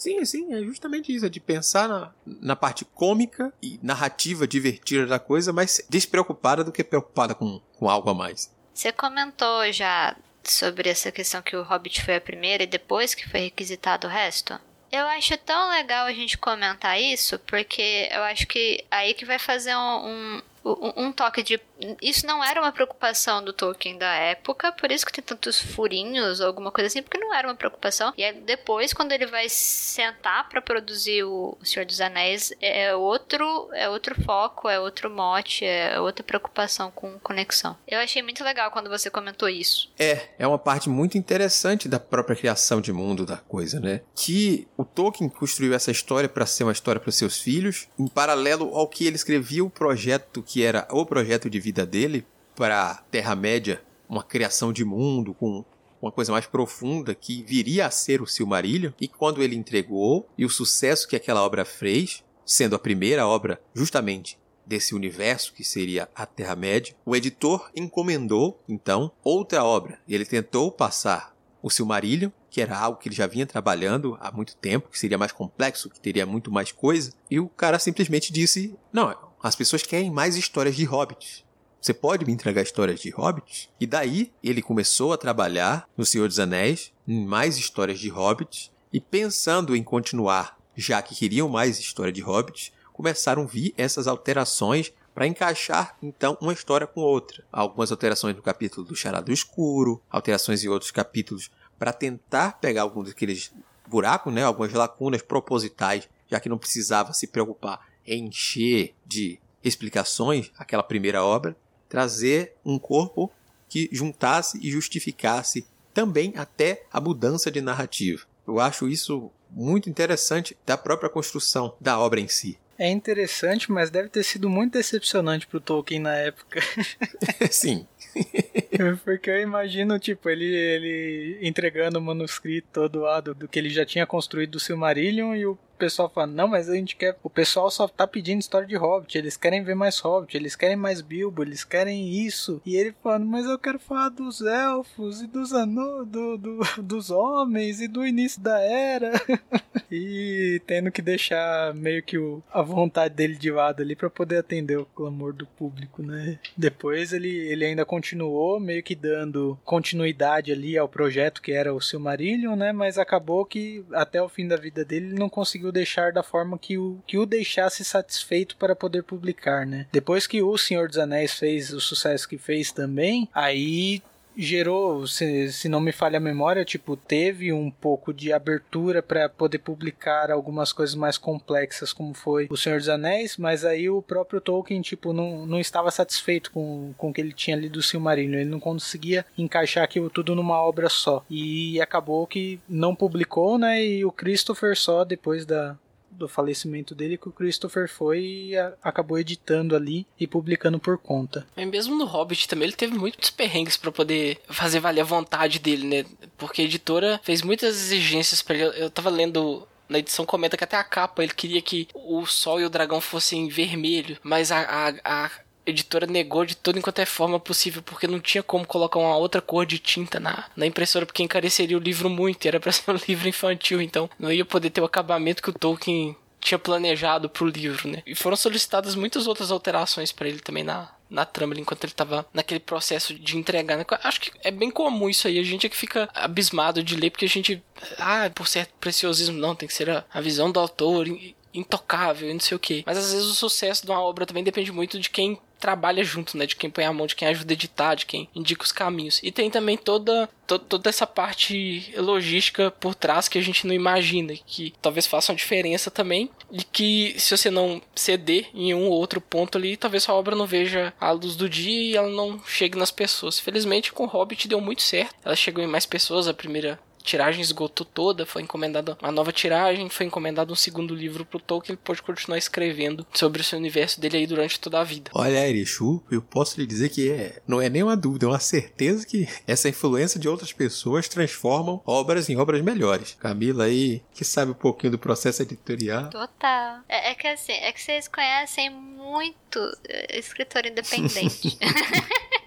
Sim, sim, é justamente isso, é de pensar na, na parte cômica e narrativa divertida da coisa, mas despreocupada do que preocupada com, com algo a mais. Você comentou já sobre essa questão que o Hobbit foi a primeira e depois que foi requisitado o resto? Eu acho tão legal a gente comentar isso, porque eu acho que aí que vai fazer um, um um, toque de. Isso não era uma preocupação do Tolkien da época, por isso que tem tantos furinhos ou alguma coisa assim, porque não era uma preocupação. E aí depois, quando ele vai sentar para produzir o Senhor dos Anéis, é outro, é outro foco, é outro mote, é outra preocupação com conexão. Eu achei muito legal quando você comentou isso. É, é uma parte muito interessante da própria criação de mundo da coisa, né? Que o Tolkien construiu essa história para ser uma história para seus filhos, em paralelo ao que ele escrevia o projeto que era o projeto de vida dele para Terra-média, uma criação de mundo com uma coisa mais profunda que viria a ser o Silmarillion, e quando ele entregou e o sucesso que aquela obra fez, sendo a primeira obra justamente desse universo que seria a Terra-média, o editor encomendou então outra obra. Ele tentou passar o Silmarillion, que era algo que ele já vinha trabalhando há muito tempo, que seria mais complexo, que teria muito mais coisa, e o cara simplesmente disse: "Não, as pessoas querem mais histórias de hobbits. Você pode me entregar histórias de hobbits? E daí ele começou a trabalhar no Senhor dos Anéis, em mais histórias de hobbits, e pensando em continuar, já que queriam mais história de hobbits, começaram a vir essas alterações para encaixar então uma história com outra. Algumas alterações no capítulo do Charado Escuro, alterações em outros capítulos para tentar pegar alguns daqueles buracos, né, algumas lacunas propositais, já que não precisava se preocupar encher de explicações aquela primeira obra, trazer um corpo que juntasse e justificasse também até a mudança de narrativa. Eu acho isso muito interessante da própria construção da obra em si. É interessante, mas deve ter sido muito decepcionante pro Tolkien na época. Sim. Porque eu imagino, tipo, ele, ele entregando o manuscrito todo do que ele já tinha construído do Silmarillion e o pessoal fala, não, mas a gente quer. O pessoal só tá pedindo história de Hobbit, eles querem ver mais Hobbit, eles querem mais Bilbo, eles querem isso. E ele falando, mas eu quero falar dos elfos e dos anos, do, do, dos homens e do início da era. e tendo que deixar meio que o, a vontade dele de lado ali para poder atender o clamor do público, né? Depois ele, ele ainda continuou meio que dando continuidade ali ao projeto que era o Silmarillion, né? Mas acabou que até o fim da vida dele ele não conseguiu deixar da forma que o, que o deixasse satisfeito para poder publicar, né? Depois que o Senhor dos Anéis fez o sucesso que fez também, aí gerou, se, se não me falha a memória, tipo, teve um pouco de abertura para poder publicar algumas coisas mais complexas, como foi O Senhor dos Anéis, mas aí o próprio Tolkien, tipo, não, não estava satisfeito com, com o que ele tinha lido do Silmarillion, ele não conseguia encaixar aquilo tudo numa obra só, e acabou que não publicou, né, e o Christopher só, depois da, do falecimento dele que o Christopher foi e a, acabou editando ali e publicando por conta. E mesmo no Hobbit também ele teve muitos perrengues para poder fazer valer a vontade dele, né? Porque a editora fez muitas exigências para ele. Eu tava lendo na edição comenta que até a capa ele queria que o sol e o dragão fossem vermelho, mas a, a, a editora negou de toda enquanto é forma possível, porque não tinha como colocar uma outra cor de tinta na, na impressora, porque encareceria o livro muito, era para ser um livro infantil, então não ia poder ter o acabamento que o Tolkien tinha planejado pro livro, né? E foram solicitadas muitas outras alterações para ele também na, na trama enquanto ele tava naquele processo de entregar. Né? Acho que é bem comum isso aí. A gente é que fica abismado de ler porque a gente, ah, por certo preciosismo, não, tem que ser a, a visão do autor intocável e não sei o que. Mas às vezes o sucesso de uma obra também depende muito de quem trabalha junto, né? De quem põe a mão, de quem ajuda a editar, de quem indica os caminhos. E tem também toda, to, toda essa parte logística por trás que a gente não imagina, que talvez façam diferença também. E que se você não ceder em um ou outro ponto ali, talvez sua obra não veja a luz do dia e ela não chegue nas pessoas. Felizmente com Hobbit deu muito certo. Ela chegou em mais pessoas, a primeira tiragem esgotou toda, foi encomendada uma nova tiragem, foi encomendado um segundo livro pro Tolkien, ele pode continuar escrevendo sobre o seu universo dele aí durante toda a vida. Olha, Erichu, eu posso lhe dizer que é, não é nenhuma dúvida, é uma certeza que essa influência de outras pessoas transformam obras em obras melhores. Camila aí, que sabe um pouquinho do processo editorial. Total. É, é que assim, é que vocês conhecem muito eh, escritor independente.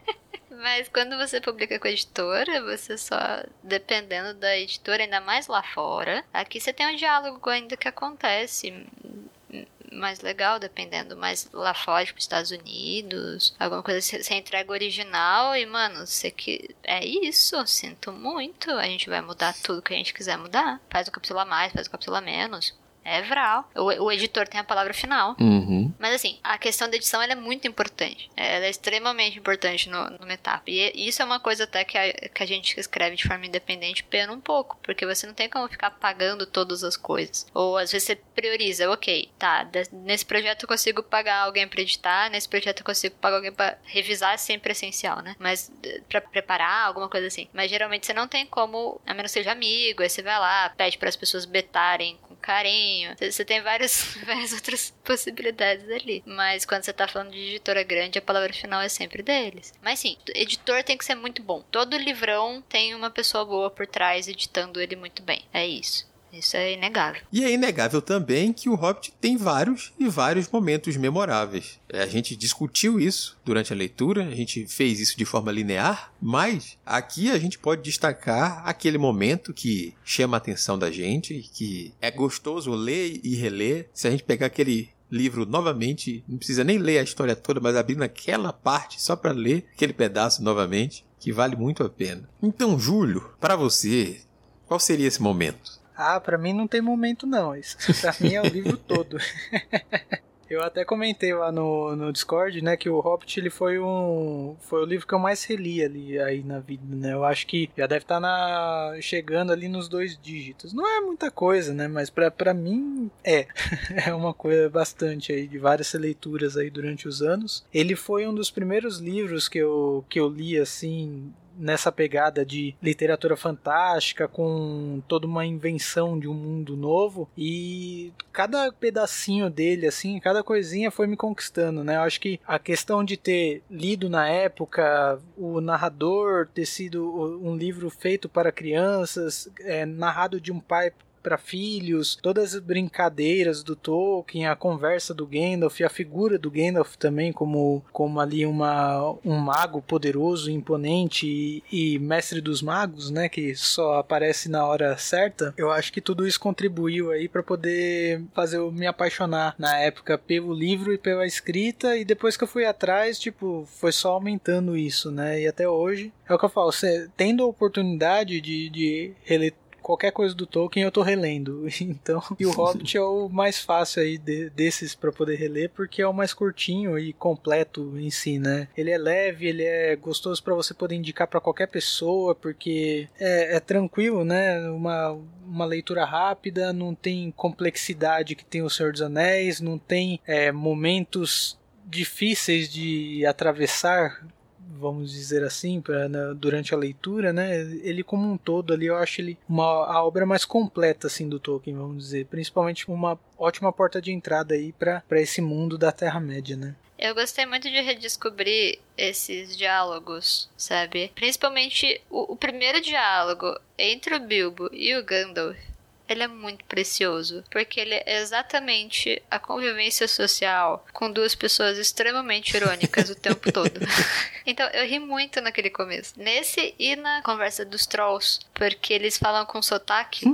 Mas quando você publica com a editora, você só, dependendo da editora, ainda mais lá fora, aqui você tem um diálogo ainda que acontece mais legal, dependendo. Mas lá fora, tipo, Estados Unidos, alguma coisa, você entrega original e, mano, você que. É isso, sinto muito. A gente vai mudar tudo que a gente quiser mudar. Faz o capítulo a mais, faz o capítulo a menos. É Vral. O, o, editor tem a palavra final. Uhum. Mas assim, a questão da edição é muito importante. Ela é extremamente importante no, no Metap. E isso é uma coisa até que a, que a gente escreve de forma independente pena um pouco. Porque você não tem como ficar pagando todas as coisas. Ou às vezes você prioriza, ok, tá, nesse projeto eu consigo pagar alguém pra editar, nesse projeto eu consigo pagar alguém pra revisar, é sempre essencial, né? Mas pra preparar, alguma coisa assim. Mas geralmente você não tem como, a menos que seja amigo, aí você vai lá, pede para as pessoas betarem com carinho você tem várias, várias outras possibilidades ali. Mas quando você tá falando de editora grande, a palavra final é sempre deles. Mas sim, editor tem que ser muito bom. Todo livrão tem uma pessoa boa por trás editando ele muito bem. É isso. Isso é inegável. E é inegável também que o Hobbit tem vários e vários momentos memoráveis. É, a gente discutiu isso durante a leitura, a gente fez isso de forma linear, mas aqui a gente pode destacar aquele momento que chama a atenção da gente, que é gostoso ler e reler. Se a gente pegar aquele livro novamente, não precisa nem ler a história toda, mas abrir naquela parte só para ler aquele pedaço novamente, que vale muito a pena. Então, Júlio, para você, qual seria esse momento? Ah, para mim não tem momento não. Isso pra mim é o livro todo. Eu até comentei lá no, no Discord, né, que o Hobbit ele foi um foi o livro que eu mais reli ali aí na vida, né? Eu acho que já deve estar tá na chegando ali nos dois dígitos. Não é muita coisa, né, mas para para mim é. é uma coisa bastante aí de várias leituras aí durante os anos. Ele foi um dos primeiros livros que eu que eu li assim nessa pegada de literatura fantástica, com toda uma invenção de um mundo novo. E cada pedacinho dele, assim, cada coisinha foi me conquistando, né? Eu acho que a questão de ter lido na época, o narrador ter sido um livro feito para crianças, é, narrado de um pai para filhos, todas as brincadeiras do Tolkien, a conversa do Gandalf, a figura do Gandalf também como, como ali uma, um mago poderoso, imponente e, e mestre dos magos, né, que só aparece na hora certa. Eu acho que tudo isso contribuiu aí para poder fazer eu me apaixonar na época pelo livro e pela escrita e depois que eu fui atrás, tipo, foi só aumentando isso, né? E até hoje é o que eu falo, você, tendo a oportunidade de, de reler qualquer coisa do Tolkien eu tô relendo. Então, e o Hobbit é o mais fácil aí de, desses para poder reler porque é o mais curtinho e completo em si, né? Ele é leve, ele é gostoso para você poder indicar para qualquer pessoa porque é, é, tranquilo, né? Uma, uma leitura rápida, não tem complexidade que tem o Senhor dos Anéis, não tem é, momentos difíceis de atravessar vamos dizer assim, pra, durante a leitura, né? Ele como um todo ali, eu acho ele uma a obra mais completa assim do Tolkien, vamos dizer, principalmente uma ótima porta de entrada aí para esse mundo da Terra Média, né? Eu gostei muito de redescobrir esses diálogos, sabe? Principalmente o, o primeiro diálogo entre o Bilbo e o Gandalf ele é muito precioso, porque ele é exatamente a convivência social com duas pessoas extremamente irônicas o tempo todo. então eu ri muito naquele começo. Nesse e na conversa dos trolls, porque eles falam com sotaque.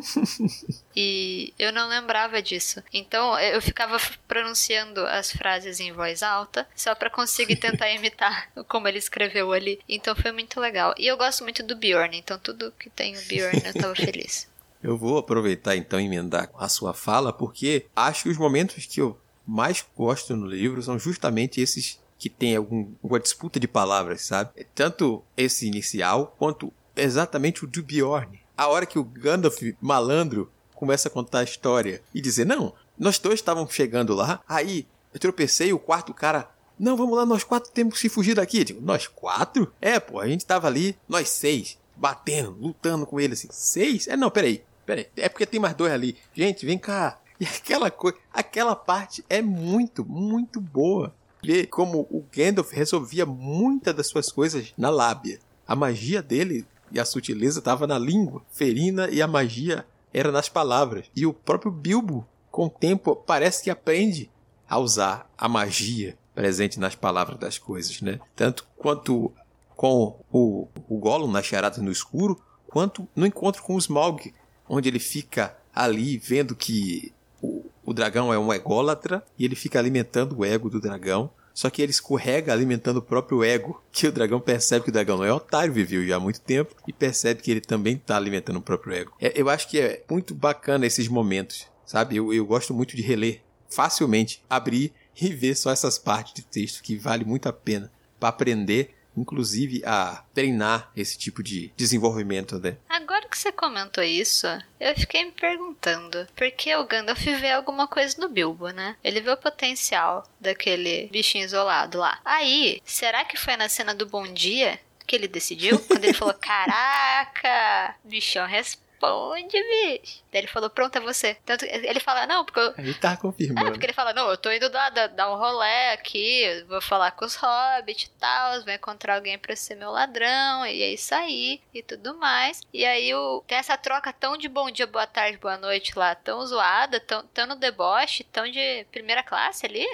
e eu não lembrava disso. Então eu ficava pronunciando as frases em voz alta só para conseguir tentar imitar como ele escreveu ali. Então foi muito legal. E eu gosto muito do Bjorn, então tudo que tem o Bjorn eu tava feliz. Eu vou aproveitar então e emendar a sua fala, porque acho que os momentos que eu mais gosto no livro são justamente esses que tem algum, alguma disputa de palavras, sabe? Tanto esse inicial quanto exatamente o do Bjorn. A hora que o Gandalf malandro começa a contar a história e dizer: Não, nós dois estávamos chegando lá, aí eu tropecei, o quarto cara. Não, vamos lá, nós quatro temos que se fugir daqui. Digo, nós quatro? É, pô, a gente tava ali, nós seis, batendo, lutando com ele assim. Seis? É, não, peraí. Pera aí, é porque tem mais dois ali. Gente, vem cá. E aquela coisa, aquela parte é muito, muito boa. Ver como o Gandalf resolvia muitas das suas coisas na lábia. A magia dele e a sutileza estava na língua ferina e a magia era nas palavras. E o próprio Bilbo, com o tempo, parece que aprende a usar a magia presente nas palavras das coisas, né? Tanto quanto com o, o Gollum nas charadas no escuro, quanto no encontro com o Smaug, onde ele fica ali vendo que o, o dragão é um ególatra e ele fica alimentando o ego do dragão. Só que ele escorrega alimentando o próprio ego, que o dragão percebe que o dragão não é otário, viveu já há muito tempo, e percebe que ele também está alimentando o próprio ego. É, eu acho que é muito bacana esses momentos, sabe? Eu, eu gosto muito de reler facilmente, abrir e ver só essas partes de texto que vale muito a pena para aprender inclusive a treinar esse tipo de desenvolvimento, né? Agora que você comentou isso, eu fiquei me perguntando, por que o Gandalf vê alguma coisa no Bilbo, né? Ele vê o potencial daquele bichinho isolado lá. Aí, será que foi na cena do Bom Dia que ele decidiu? Quando ele falou, caraca, bichão, responde responde, bicho. Daí ele falou, pronto, é você. Tanto ele fala, não, porque eu... Ele tá confirmando. É, porque ele fala, não, eu tô indo dar, dar um rolé aqui, vou falar com os hobbits e tal, vou encontrar alguém pra ser meu ladrão, e é isso aí, e tudo mais. E aí o, tem essa troca tão de bom dia, boa tarde, boa noite lá, tão zoada, tão, tão no deboche, tão de primeira classe ali,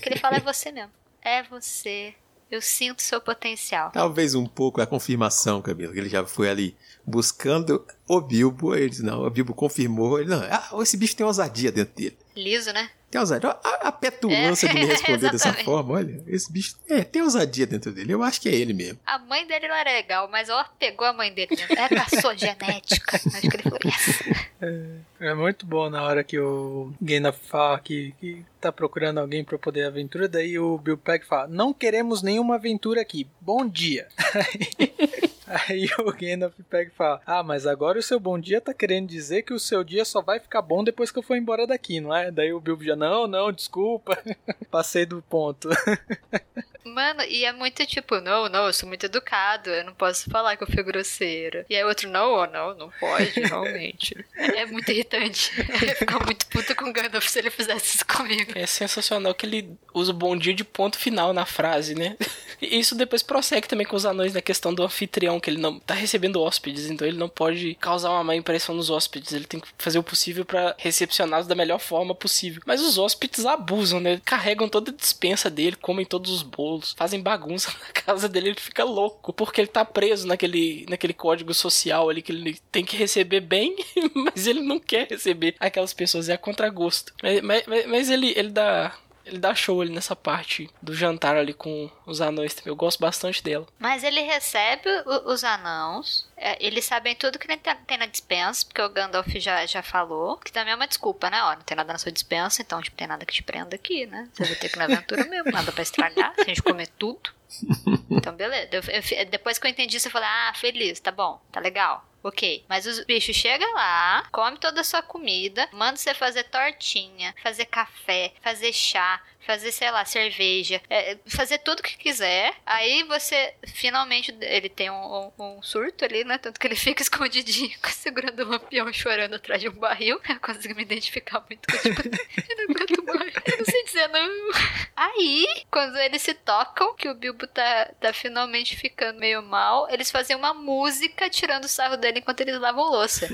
que ele fala, é você mesmo. É você. Eu sinto seu potencial. Talvez um pouco a confirmação, Camila, que ele já foi ali buscando o Bilbo. Ele disse, não, o Bilbo confirmou. Ele, não, ah, esse bicho tem ousadia dentro dele. Liso, né? Tem ousadia. A, a petulância é, de me responder dessa forma, olha, esse bicho é, tem ousadia dentro dele. Eu acho que é ele mesmo. A mãe dele não era legal, mas ela pegou a mãe dele. É caçou genética. Acho que ele falou, yes. É, é, muito bom na hora que o Gandalf fala que, que tá procurando alguém para poder aventura, daí o Bill Peck fala, não queremos nenhuma aventura aqui, bom dia. Aí o Gandalf pega e fala: Ah, mas agora o seu bom dia tá querendo dizer que o seu dia só vai ficar bom depois que eu for embora daqui, não é? Daí o Bilbo já: Não, não, desculpa. Passei do ponto. Mano, e é muito tipo, não, não, eu sou muito educado, eu não posso falar que eu fui grosseiro. E aí outro, não, não, não pode, realmente. é muito irritante. Eu muito puta com o Gandalf se ele fizesse isso comigo. É sensacional que ele usa o bom dia de ponto final na frase, né? E isso depois prossegue também com os anões na questão do anfitrião, que ele não tá recebendo hóspedes, então ele não pode causar uma má impressão nos hóspedes, ele tem que fazer o possível para recepcioná-los da melhor forma possível. Mas os hóspedes abusam, né? Carregam toda a dispensa dele, comem todos os bolos, fazem bagunça na casa dele, ele fica louco, porque ele tá preso naquele, naquele código social ali que ele tem que receber bem, mas ele não quer receber aquelas pessoas, é a contragosto. Mas, mas, mas ele, ele dá ele dá show ali nessa parte do jantar ali com os anões também. Eu gosto bastante dela. Mas ele recebe o, os anãos. É, eles sabem tudo que tem na dispensa, porque o Gandalf já, já falou. Que também é uma desculpa, né? Ó, não tem nada na sua dispensa, então, tipo, tem nada que te prenda aqui, né? Você vai ter que ir na aventura mesmo, nada pra estragar, se a gente comer tudo. Então, beleza. Eu, eu, depois que eu entendi isso, eu falei, ah, feliz, tá bom, tá legal. Ok, mas os bichos chegam lá, come toda a sua comida, manda você fazer tortinha, fazer café, fazer chá, fazer, sei lá, cerveja, é, fazer tudo que quiser. Aí você, finalmente, ele tem um, um, um, surto ali, né? Tanto que ele fica escondidinho, segurando um lampião chorando atrás de um barril. Eu consigo me identificar muito com tipo, eu não aguento mais, eu não sei dizer não. Aí, quando eles se tocam, que o Bilbo tá, tá finalmente ficando meio mal, eles fazem uma música tirando o sarro dele enquanto eles lavam louça.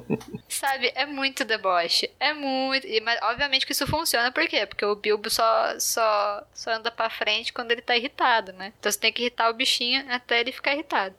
Sabe? É muito deboche. É muito. Mas obviamente que isso funciona, por quê? Porque o Bilbo só só, só anda pra frente quando ele tá irritado, né? Então você tem que irritar o bichinho até ele ficar irritado.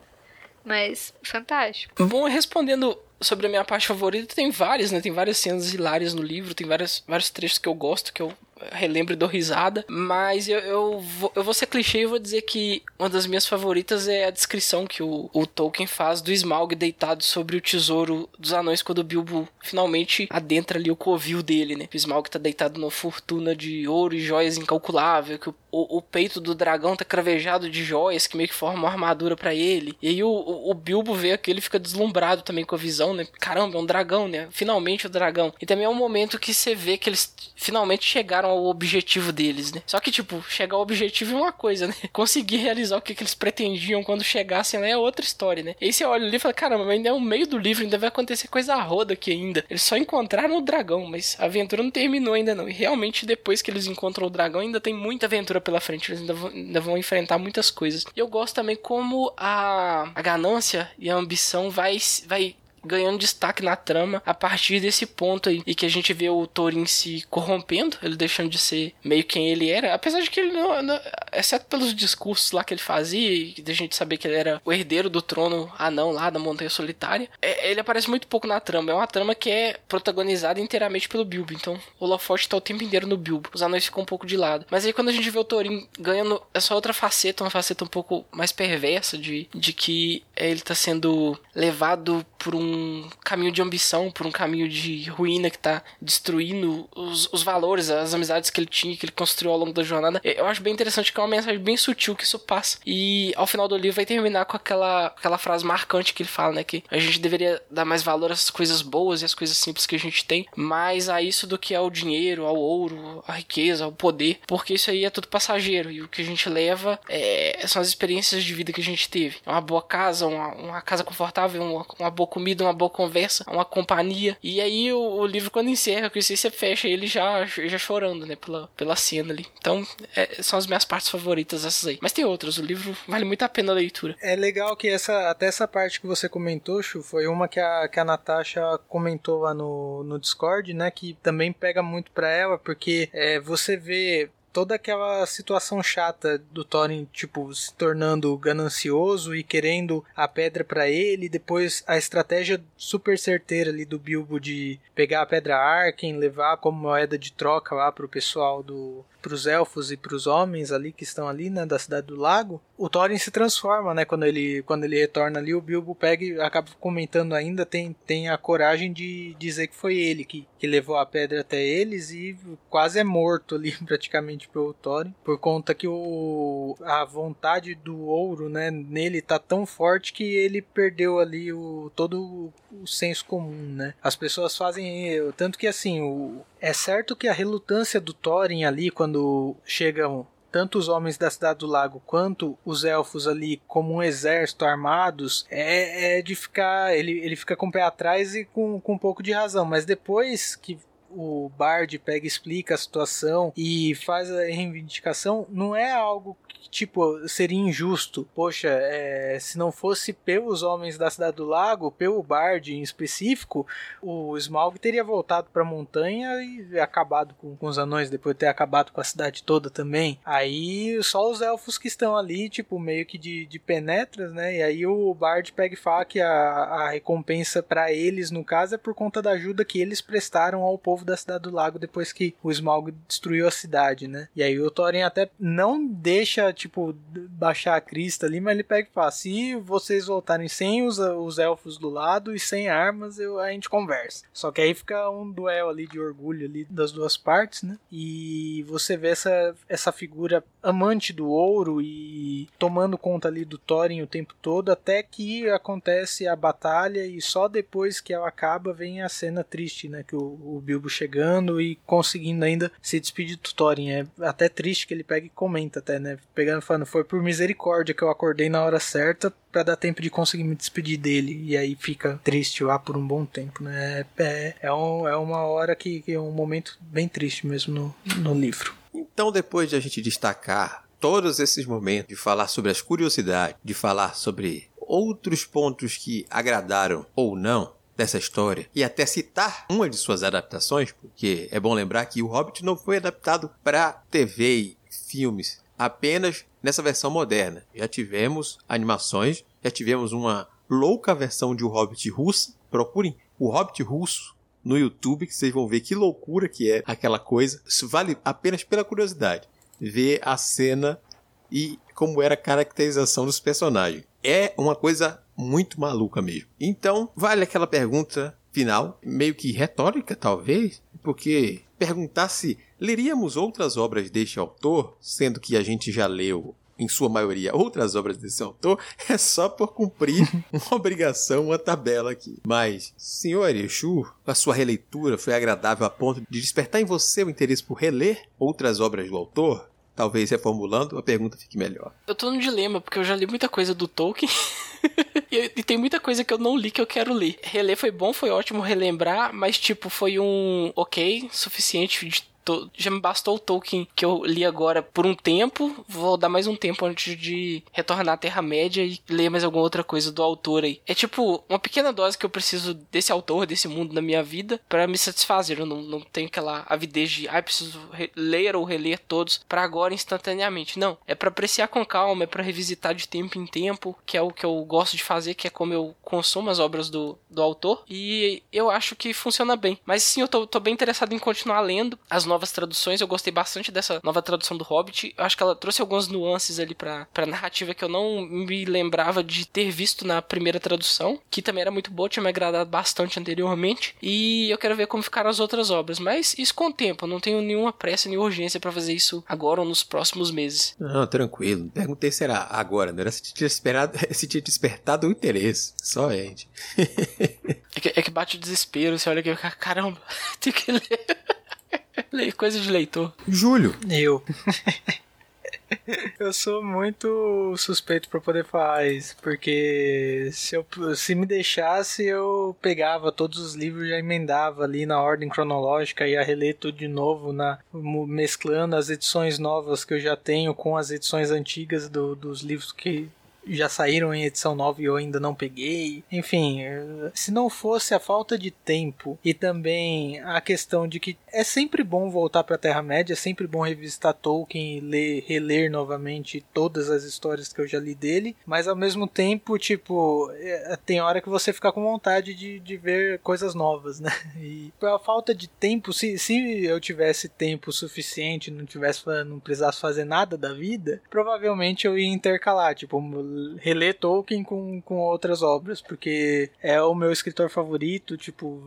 Mas, fantástico. Bom, respondendo sobre a minha parte favorita, tem várias, né? Tem várias cenas hilárias no livro, tem várias, vários trechos que eu gosto, que eu relembro e dou risada. Mas eu, eu, vou, eu vou ser clichê e vou dizer que uma das minhas favoritas é a descrição que o, o Tolkien faz do Smaug deitado sobre o tesouro dos anões quando o Bilbo finalmente adentra ali o covil dele, né? O Smaug tá deitado numa fortuna de ouro e joias incalculável, que o, o, o peito do dragão tá cravejado de joias que meio que formam uma armadura para ele. E aí o, o, o Bilbo vê aquilo e fica deslumbrado também com a visão, né? Caramba, é um dragão, né? Finalmente o dragão. E também é um momento que você vê que eles finalmente chegaram chegaram ao objetivo deles, né? Só que, tipo, chegar ao objetivo é uma coisa, né? Conseguir realizar o que, que eles pretendiam quando chegassem lá é outra história, né? E aí você olha ali e fala, caramba, ainda é o meio do livro, ainda vai acontecer coisa roda aqui ainda. Eles só encontraram o dragão, mas a aventura não terminou ainda não. E realmente, depois que eles encontram o dragão, ainda tem muita aventura pela frente. Eles ainda vão, ainda vão enfrentar muitas coisas. E eu gosto também como a, a ganância e a ambição vai, vai ganhando destaque na trama a partir desse ponto aí, e que a gente vê o Thorin se corrompendo, ele deixando de ser meio quem ele era, apesar de que ele não, não exceto pelos discursos lá que ele fazia, e da gente saber que ele era o herdeiro do trono anão lá da Montanha Solitária, é, ele aparece muito pouco na trama, é uma trama que é protagonizada inteiramente pelo Bilbo, então o Holofote tá o tempo inteiro no Bilbo, os anões ficam um pouco de lado. Mas aí quando a gente vê o Thorin ganhando essa outra faceta, uma faceta um pouco mais perversa de, de que ele tá sendo levado por um caminho de ambição, por um caminho de ruína que tá destruindo os, os valores, as amizades que ele tinha, que ele construiu ao longo da jornada. Eu acho bem interessante que é uma mensagem bem sutil que isso passa. E ao final do livro vai terminar com aquela, aquela frase marcante que ele fala, né? Que a gente deveria dar mais valor às coisas boas e às coisas simples que a gente tem, mais a isso do que ao dinheiro, ao ouro, à riqueza, ao poder, porque isso aí é tudo passageiro e o que a gente leva é, são as experiências de vida que a gente teve. Uma boa casa, uma, uma casa confortável, uma, uma boa comida, uma boa conversa, uma companhia. E aí o, o livro, quando encerra, que você fecha ele já, já chorando, né? Pela, pela cena ali. Então, é, são as minhas partes favoritas essas aí. Mas tem outras, o livro vale muito a pena a leitura. É legal que essa, até essa parte que você comentou, Chu, foi uma que a, que a Natasha comentou lá no, no Discord, né? Que também pega muito pra ela, porque é, você vê toda aquela situação chata do Thorin, tipo, se tornando ganancioso e querendo a pedra para ele, depois a estratégia super certeira ali do Bilbo de pegar a pedra Arken, levar como moeda de troca lá pro pessoal do para os elfos e para os homens ali que estão ali, né, da cidade do lago, o Thorin se transforma, né, quando ele quando ele retorna ali, o Bilbo pega e acaba comentando ainda, tem, tem a coragem de dizer que foi ele que, que levou a pedra até eles e quase é morto ali praticamente pelo Thorin, por conta que o a vontade do ouro, né, nele tá tão forte que ele perdeu ali o todo o senso comum, né? As pessoas fazem tanto que assim, o, é certo que a relutância do Thorin ali quando chegam tanto os homens da Cidade do Lago quanto os elfos ali como um exército armados, é, é de ficar. Ele, ele fica com o pé atrás e com, com um pouco de razão. Mas depois que o Bard pega explica a situação e faz a reivindicação, não é algo tipo, seria injusto. Poxa, é, se não fosse pelos homens da Cidade do Lago, pelo Bard em específico, o Smaug teria voltado para a montanha e acabado com, com, os anões, depois de ter acabado com a cidade toda também. Aí só os elfos que estão ali, tipo, meio que de, de penetras, né? E aí o Bard pega e fala que a, a recompensa para eles, no caso, é por conta da ajuda que eles prestaram ao povo da Cidade do Lago depois que o Smaug destruiu a cidade, né? E aí o Thorin até não deixa tipo, baixar a crista ali, mas ele pega e fala: se vocês voltarem sem os, os elfos do lado e sem armas, eu, a gente conversa. Só que aí fica um duelo ali de orgulho ali das duas partes, né? E você vê essa, essa figura amante do ouro e tomando conta ali do Thorin o tempo todo, até que acontece a batalha e só depois que ela acaba vem a cena triste, né? Que o, o Bilbo chegando e conseguindo ainda se despedir do Thorin. É até triste que ele pega e comenta até, né? Pegando falando, foi por misericórdia que eu acordei na hora certa para dar tempo de conseguir me despedir dele. E aí fica triste lá por um bom tempo, né? É, é, um, é uma hora que, que, é um momento bem triste mesmo no, no livro. Então, depois de a gente destacar todos esses momentos, de falar sobre as curiosidades, de falar sobre outros pontos que agradaram ou não, dessa história e até citar uma de suas adaptações, porque é bom lembrar que o Hobbit não foi adaptado para TV e filmes apenas nessa versão moderna. Já tivemos animações, já tivemos uma louca versão de O Hobbit russo. Procurem O Hobbit russo no YouTube que vocês vão ver que loucura que é aquela coisa. Isso vale apenas pela curiosidade. Ver a cena e como era a caracterização dos personagens. É uma coisa muito maluca mesmo. Então, vale aquela pergunta final, meio que retórica talvez, porque perguntar se leríamos outras obras deste autor, sendo que a gente já leu em sua maioria, outras obras desse autor, é só por cumprir uma obrigação, uma tabela aqui. Mas, senhor Exu, a sua releitura foi agradável a ponto de despertar em você o interesse por reler outras obras do autor? Talvez reformulando, a pergunta fique melhor. Eu tô num dilema, porque eu já li muita coisa do Tolkien. e tem muita coisa que eu não li que eu quero ler. Reler foi bom, foi ótimo relembrar, mas tipo, foi um ok, suficiente de já me bastou o Tolkien que eu li agora por um tempo. Vou dar mais um tempo antes de retornar à Terra-média e ler mais alguma outra coisa do autor aí. É tipo uma pequena dose que eu preciso desse autor, desse mundo na minha vida, para me satisfazer. Eu não, não tenho aquela avidez de, ah, preciso ler ou reler todos para agora instantaneamente. Não. É para apreciar com calma, é para revisitar de tempo em tempo, que é o que eu gosto de fazer, que é como eu consumo as obras do, do autor. E eu acho que funciona bem. Mas sim, eu tô, tô bem interessado em continuar lendo as novas novas traduções. Eu gostei bastante dessa nova tradução do Hobbit. Eu acho que ela trouxe algumas nuances ali pra, pra narrativa que eu não me lembrava de ter visto na primeira tradução, que também era muito boa, tinha me agradado bastante anteriormente. E eu quero ver como ficaram as outras obras. Mas isso com o tempo, eu não tenho nenhuma pressa nem urgência para fazer isso agora ou nos próximos meses. Não, tranquilo. Perguntei se era agora, não era se tinha, esperado, se tinha despertado o interesse. Só, gente. é, que, é que bate o desespero, você olha aqui e caramba, tem que ler. Coisa de leitor. Júlio. Eu. eu sou muito suspeito para poder falar isso, porque se, eu, se me deixasse, eu pegava todos os livros e já emendava ali na ordem cronológica e ia reler tudo de novo, na, mesclando as edições novas que eu já tenho com as edições antigas do, dos livros que já saíram em edição nova e eu ainda não peguei. Enfim, se não fosse a falta de tempo e também a questão de que é sempre bom voltar para a Terra-média, é sempre bom revisitar Tolkien e ler, reler novamente todas as histórias que eu já li dele, mas ao mesmo tempo, tipo, é, tem hora que você fica com vontade de, de ver coisas novas, né? E a falta de tempo, se, se eu tivesse tempo suficiente, não tivesse não precisasse fazer nada da vida, provavelmente eu ia intercalar, tipo, reler Tolkien com, com outras obras, porque é o meu escritor favorito, tipo,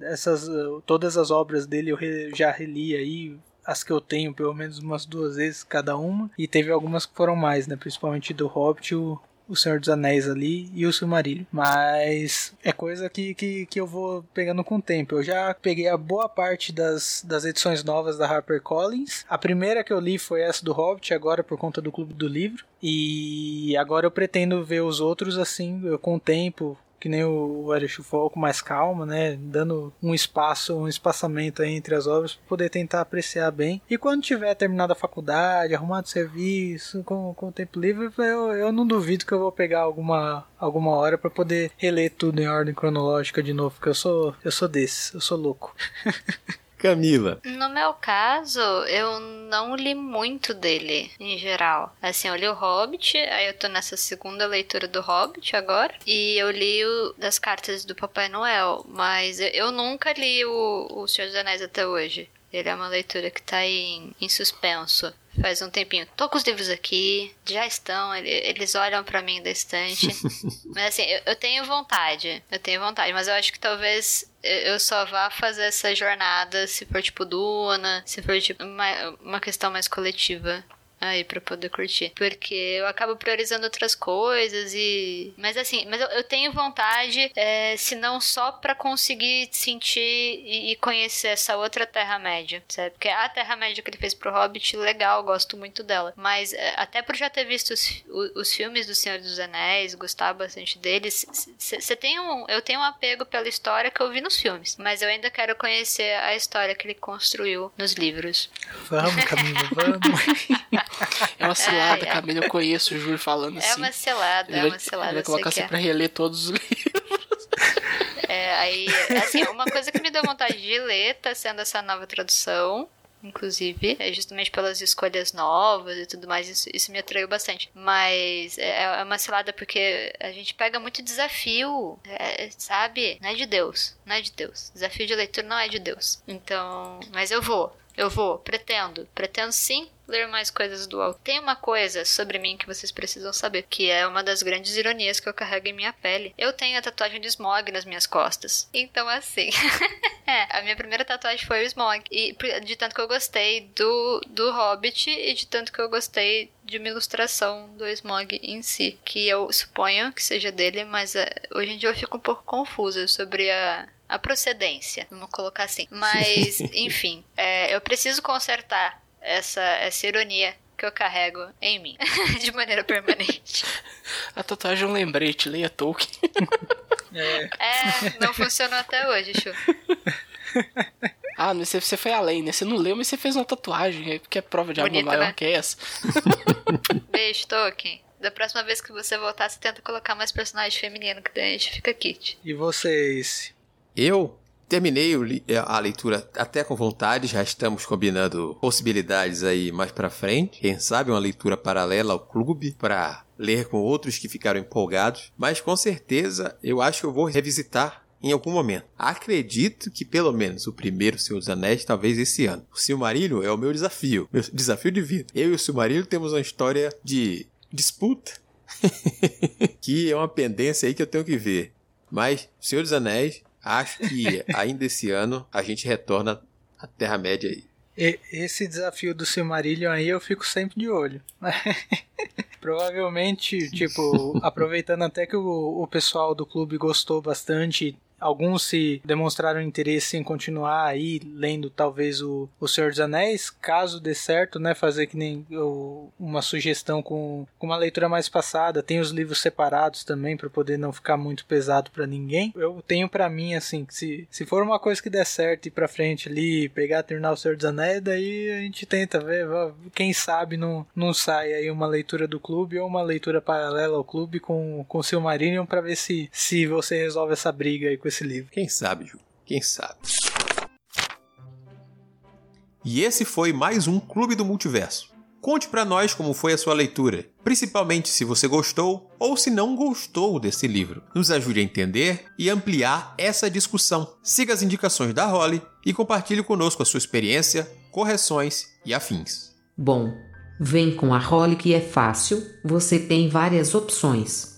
essas todas as obras dele eu re, já reli aí, as que eu tenho pelo menos umas duas vezes cada uma, e teve algumas que foram mais, né, principalmente do Hobbit, o, o Senhor dos Anéis ali e o Silmarillion. Mas é coisa que, que, que eu vou pegando com o tempo. Eu já peguei a boa parte das, das edições novas da HarperCollins. A primeira que eu li foi essa do Hobbit, agora por conta do Clube do Livro. E agora eu pretendo ver os outros assim, com o tempo, que nem o Eric falou, com mais calma, né? Dando um espaço, um espaçamento entre as obras para poder tentar apreciar bem. E quando tiver terminado a faculdade, arrumado serviço, com, com o tempo livre, eu, eu não duvido que eu vou pegar alguma, alguma hora para poder reler tudo em ordem cronológica de novo, porque eu sou, eu sou desse, eu sou louco. Camila. No meu caso, eu não li muito dele, em geral. Assim, eu li o Hobbit, aí eu tô nessa segunda leitura do Hobbit agora. E eu li o das cartas do Papai Noel. Mas eu nunca li o, o Senhor dos Anéis até hoje. Ele é uma leitura que tá em, em suspenso faz um tempinho. Tô com os livros aqui, já estão, eles olham para mim da estante. mas assim, eu, eu, tenho vontade, eu tenho vontade, mas eu acho que talvez eu só vá fazer essa jornada se for tipo Duna, se for tipo uma, uma questão mais coletiva aí para poder curtir. Porque eu acabo priorizando outras coisas e. Mas assim, mas eu, eu tenho vontade, é, se não só para conseguir sentir e, e, conhecer essa outra Terra-média, sabe? Porque a Terra-média que ele fez pro Hobbit, legal, gosto muito dela. Mas é, até por já ter visto os, os, os, filmes do Senhor dos Anéis, gostar bastante deles, você tem um. Eu tenho um apego pela história que eu vi nos filmes. Mas eu ainda quero conhecer a história que ele construiu nos livros. Vamos, Camila, vamos. É uma cilada, é, é. Camila. Eu conheço o Júlio falando assim. É uma cilada, é uma cilada. Vai colocar você pra reler todos os livros. É, aí, assim, uma coisa que me deu vontade de ler tá sendo essa nova tradução inclusive, é justamente pelas escolhas novas e tudo mais, isso, isso me atraiu bastante. Mas é, é, uma cilada porque a gente pega muito desafio, é, sabe? Não é de Deus, não é de Deus. Desafio de leitura não é de Deus. Então, mas eu vou, eu vou, pretendo, pretendo sim ler mais coisas do alto. Tem uma coisa sobre mim que vocês precisam saber, que é uma das grandes ironias que eu carrego em minha pele. Eu tenho a tatuagem de Smog nas minhas costas. Então, assim. é, a minha primeira tatuagem foi o Smog. E de tanto que eu gostei do, do Hobbit e de tanto que eu gostei de uma ilustração do Smog em si. Que eu suponho que seja dele, mas é, hoje em dia eu fico um pouco confusa sobre a, a procedência, vamos colocar assim. Mas, enfim, é, eu preciso consertar essa, essa ironia que eu carrego em mim, de maneira permanente. A tatuagem é um lembrete, leia Tolkien. É. é, não funcionou até hoje, Chu. Ah, mas você, você foi além, né? Você não leu, mas você fez uma tatuagem, porque é prova de Bonita, amor maior né? que essa. Beijo, Tolkien. Da próxima vez que você voltar, você tenta colocar mais personagem feminino, que daí a gente fica kit. E vocês? Eu Terminei a leitura até com vontade, já estamos combinando possibilidades aí mais para frente. Quem sabe uma leitura paralela ao clube para ler com outros que ficaram empolgados. Mas com certeza eu acho que eu vou revisitar em algum momento. Acredito que pelo menos o primeiro Senhor dos Anéis, talvez esse ano. O Silmarillion é o meu desafio, meu desafio de vida. Eu e o Silmarillion temos uma história de disputa, que é uma pendência aí que eu tenho que ver. Mas Senhor dos Anéis Acho que ainda esse ano a gente retorna à Terra-média aí. Esse desafio do Silmarillion aí eu fico sempre de olho. Provavelmente, tipo, aproveitando até que o, o pessoal do clube gostou bastante Alguns se demonstraram interesse em continuar aí lendo talvez o, o Senhor dos Anéis, caso dê certo, né, fazer que nem o, uma sugestão com, com uma leitura mais passada. Tem os livros separados também para poder não ficar muito pesado para ninguém. Eu tenho para mim assim, que se, se for uma coisa que der certo e para frente ali, pegar terminar o Senhor dos Anéis, daí a gente tenta ver, quem sabe não, não sai aí uma leitura do clube ou uma leitura paralela ao clube com com o Silmarillion para ver se se você resolve essa briga aí com esse livro. Quem sabe, Ju? Quem sabe? E esse foi mais um Clube do Multiverso. Conte para nós como foi a sua leitura, principalmente se você gostou ou se não gostou desse livro. Nos ajude a entender e ampliar essa discussão. Siga as indicações da Holly e compartilhe conosco a sua experiência, correções e afins. Bom, vem com a Holly que é fácil, você tem várias opções.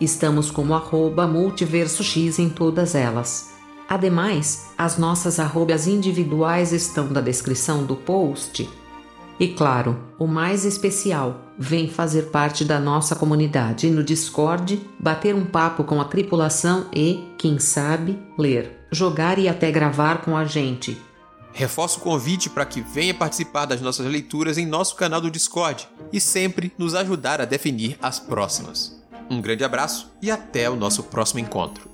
Estamos como arroba multiversox em todas elas. Ademais, as nossas arrobas individuais estão na descrição do post. E claro, o mais especial, vem fazer parte da nossa comunidade no Discord, bater um papo com a tripulação e, quem sabe, ler, jogar e até gravar com a gente. Reforço o convite para que venha participar das nossas leituras em nosso canal do Discord e sempre nos ajudar a definir as próximas. Um grande abraço e até o nosso próximo encontro.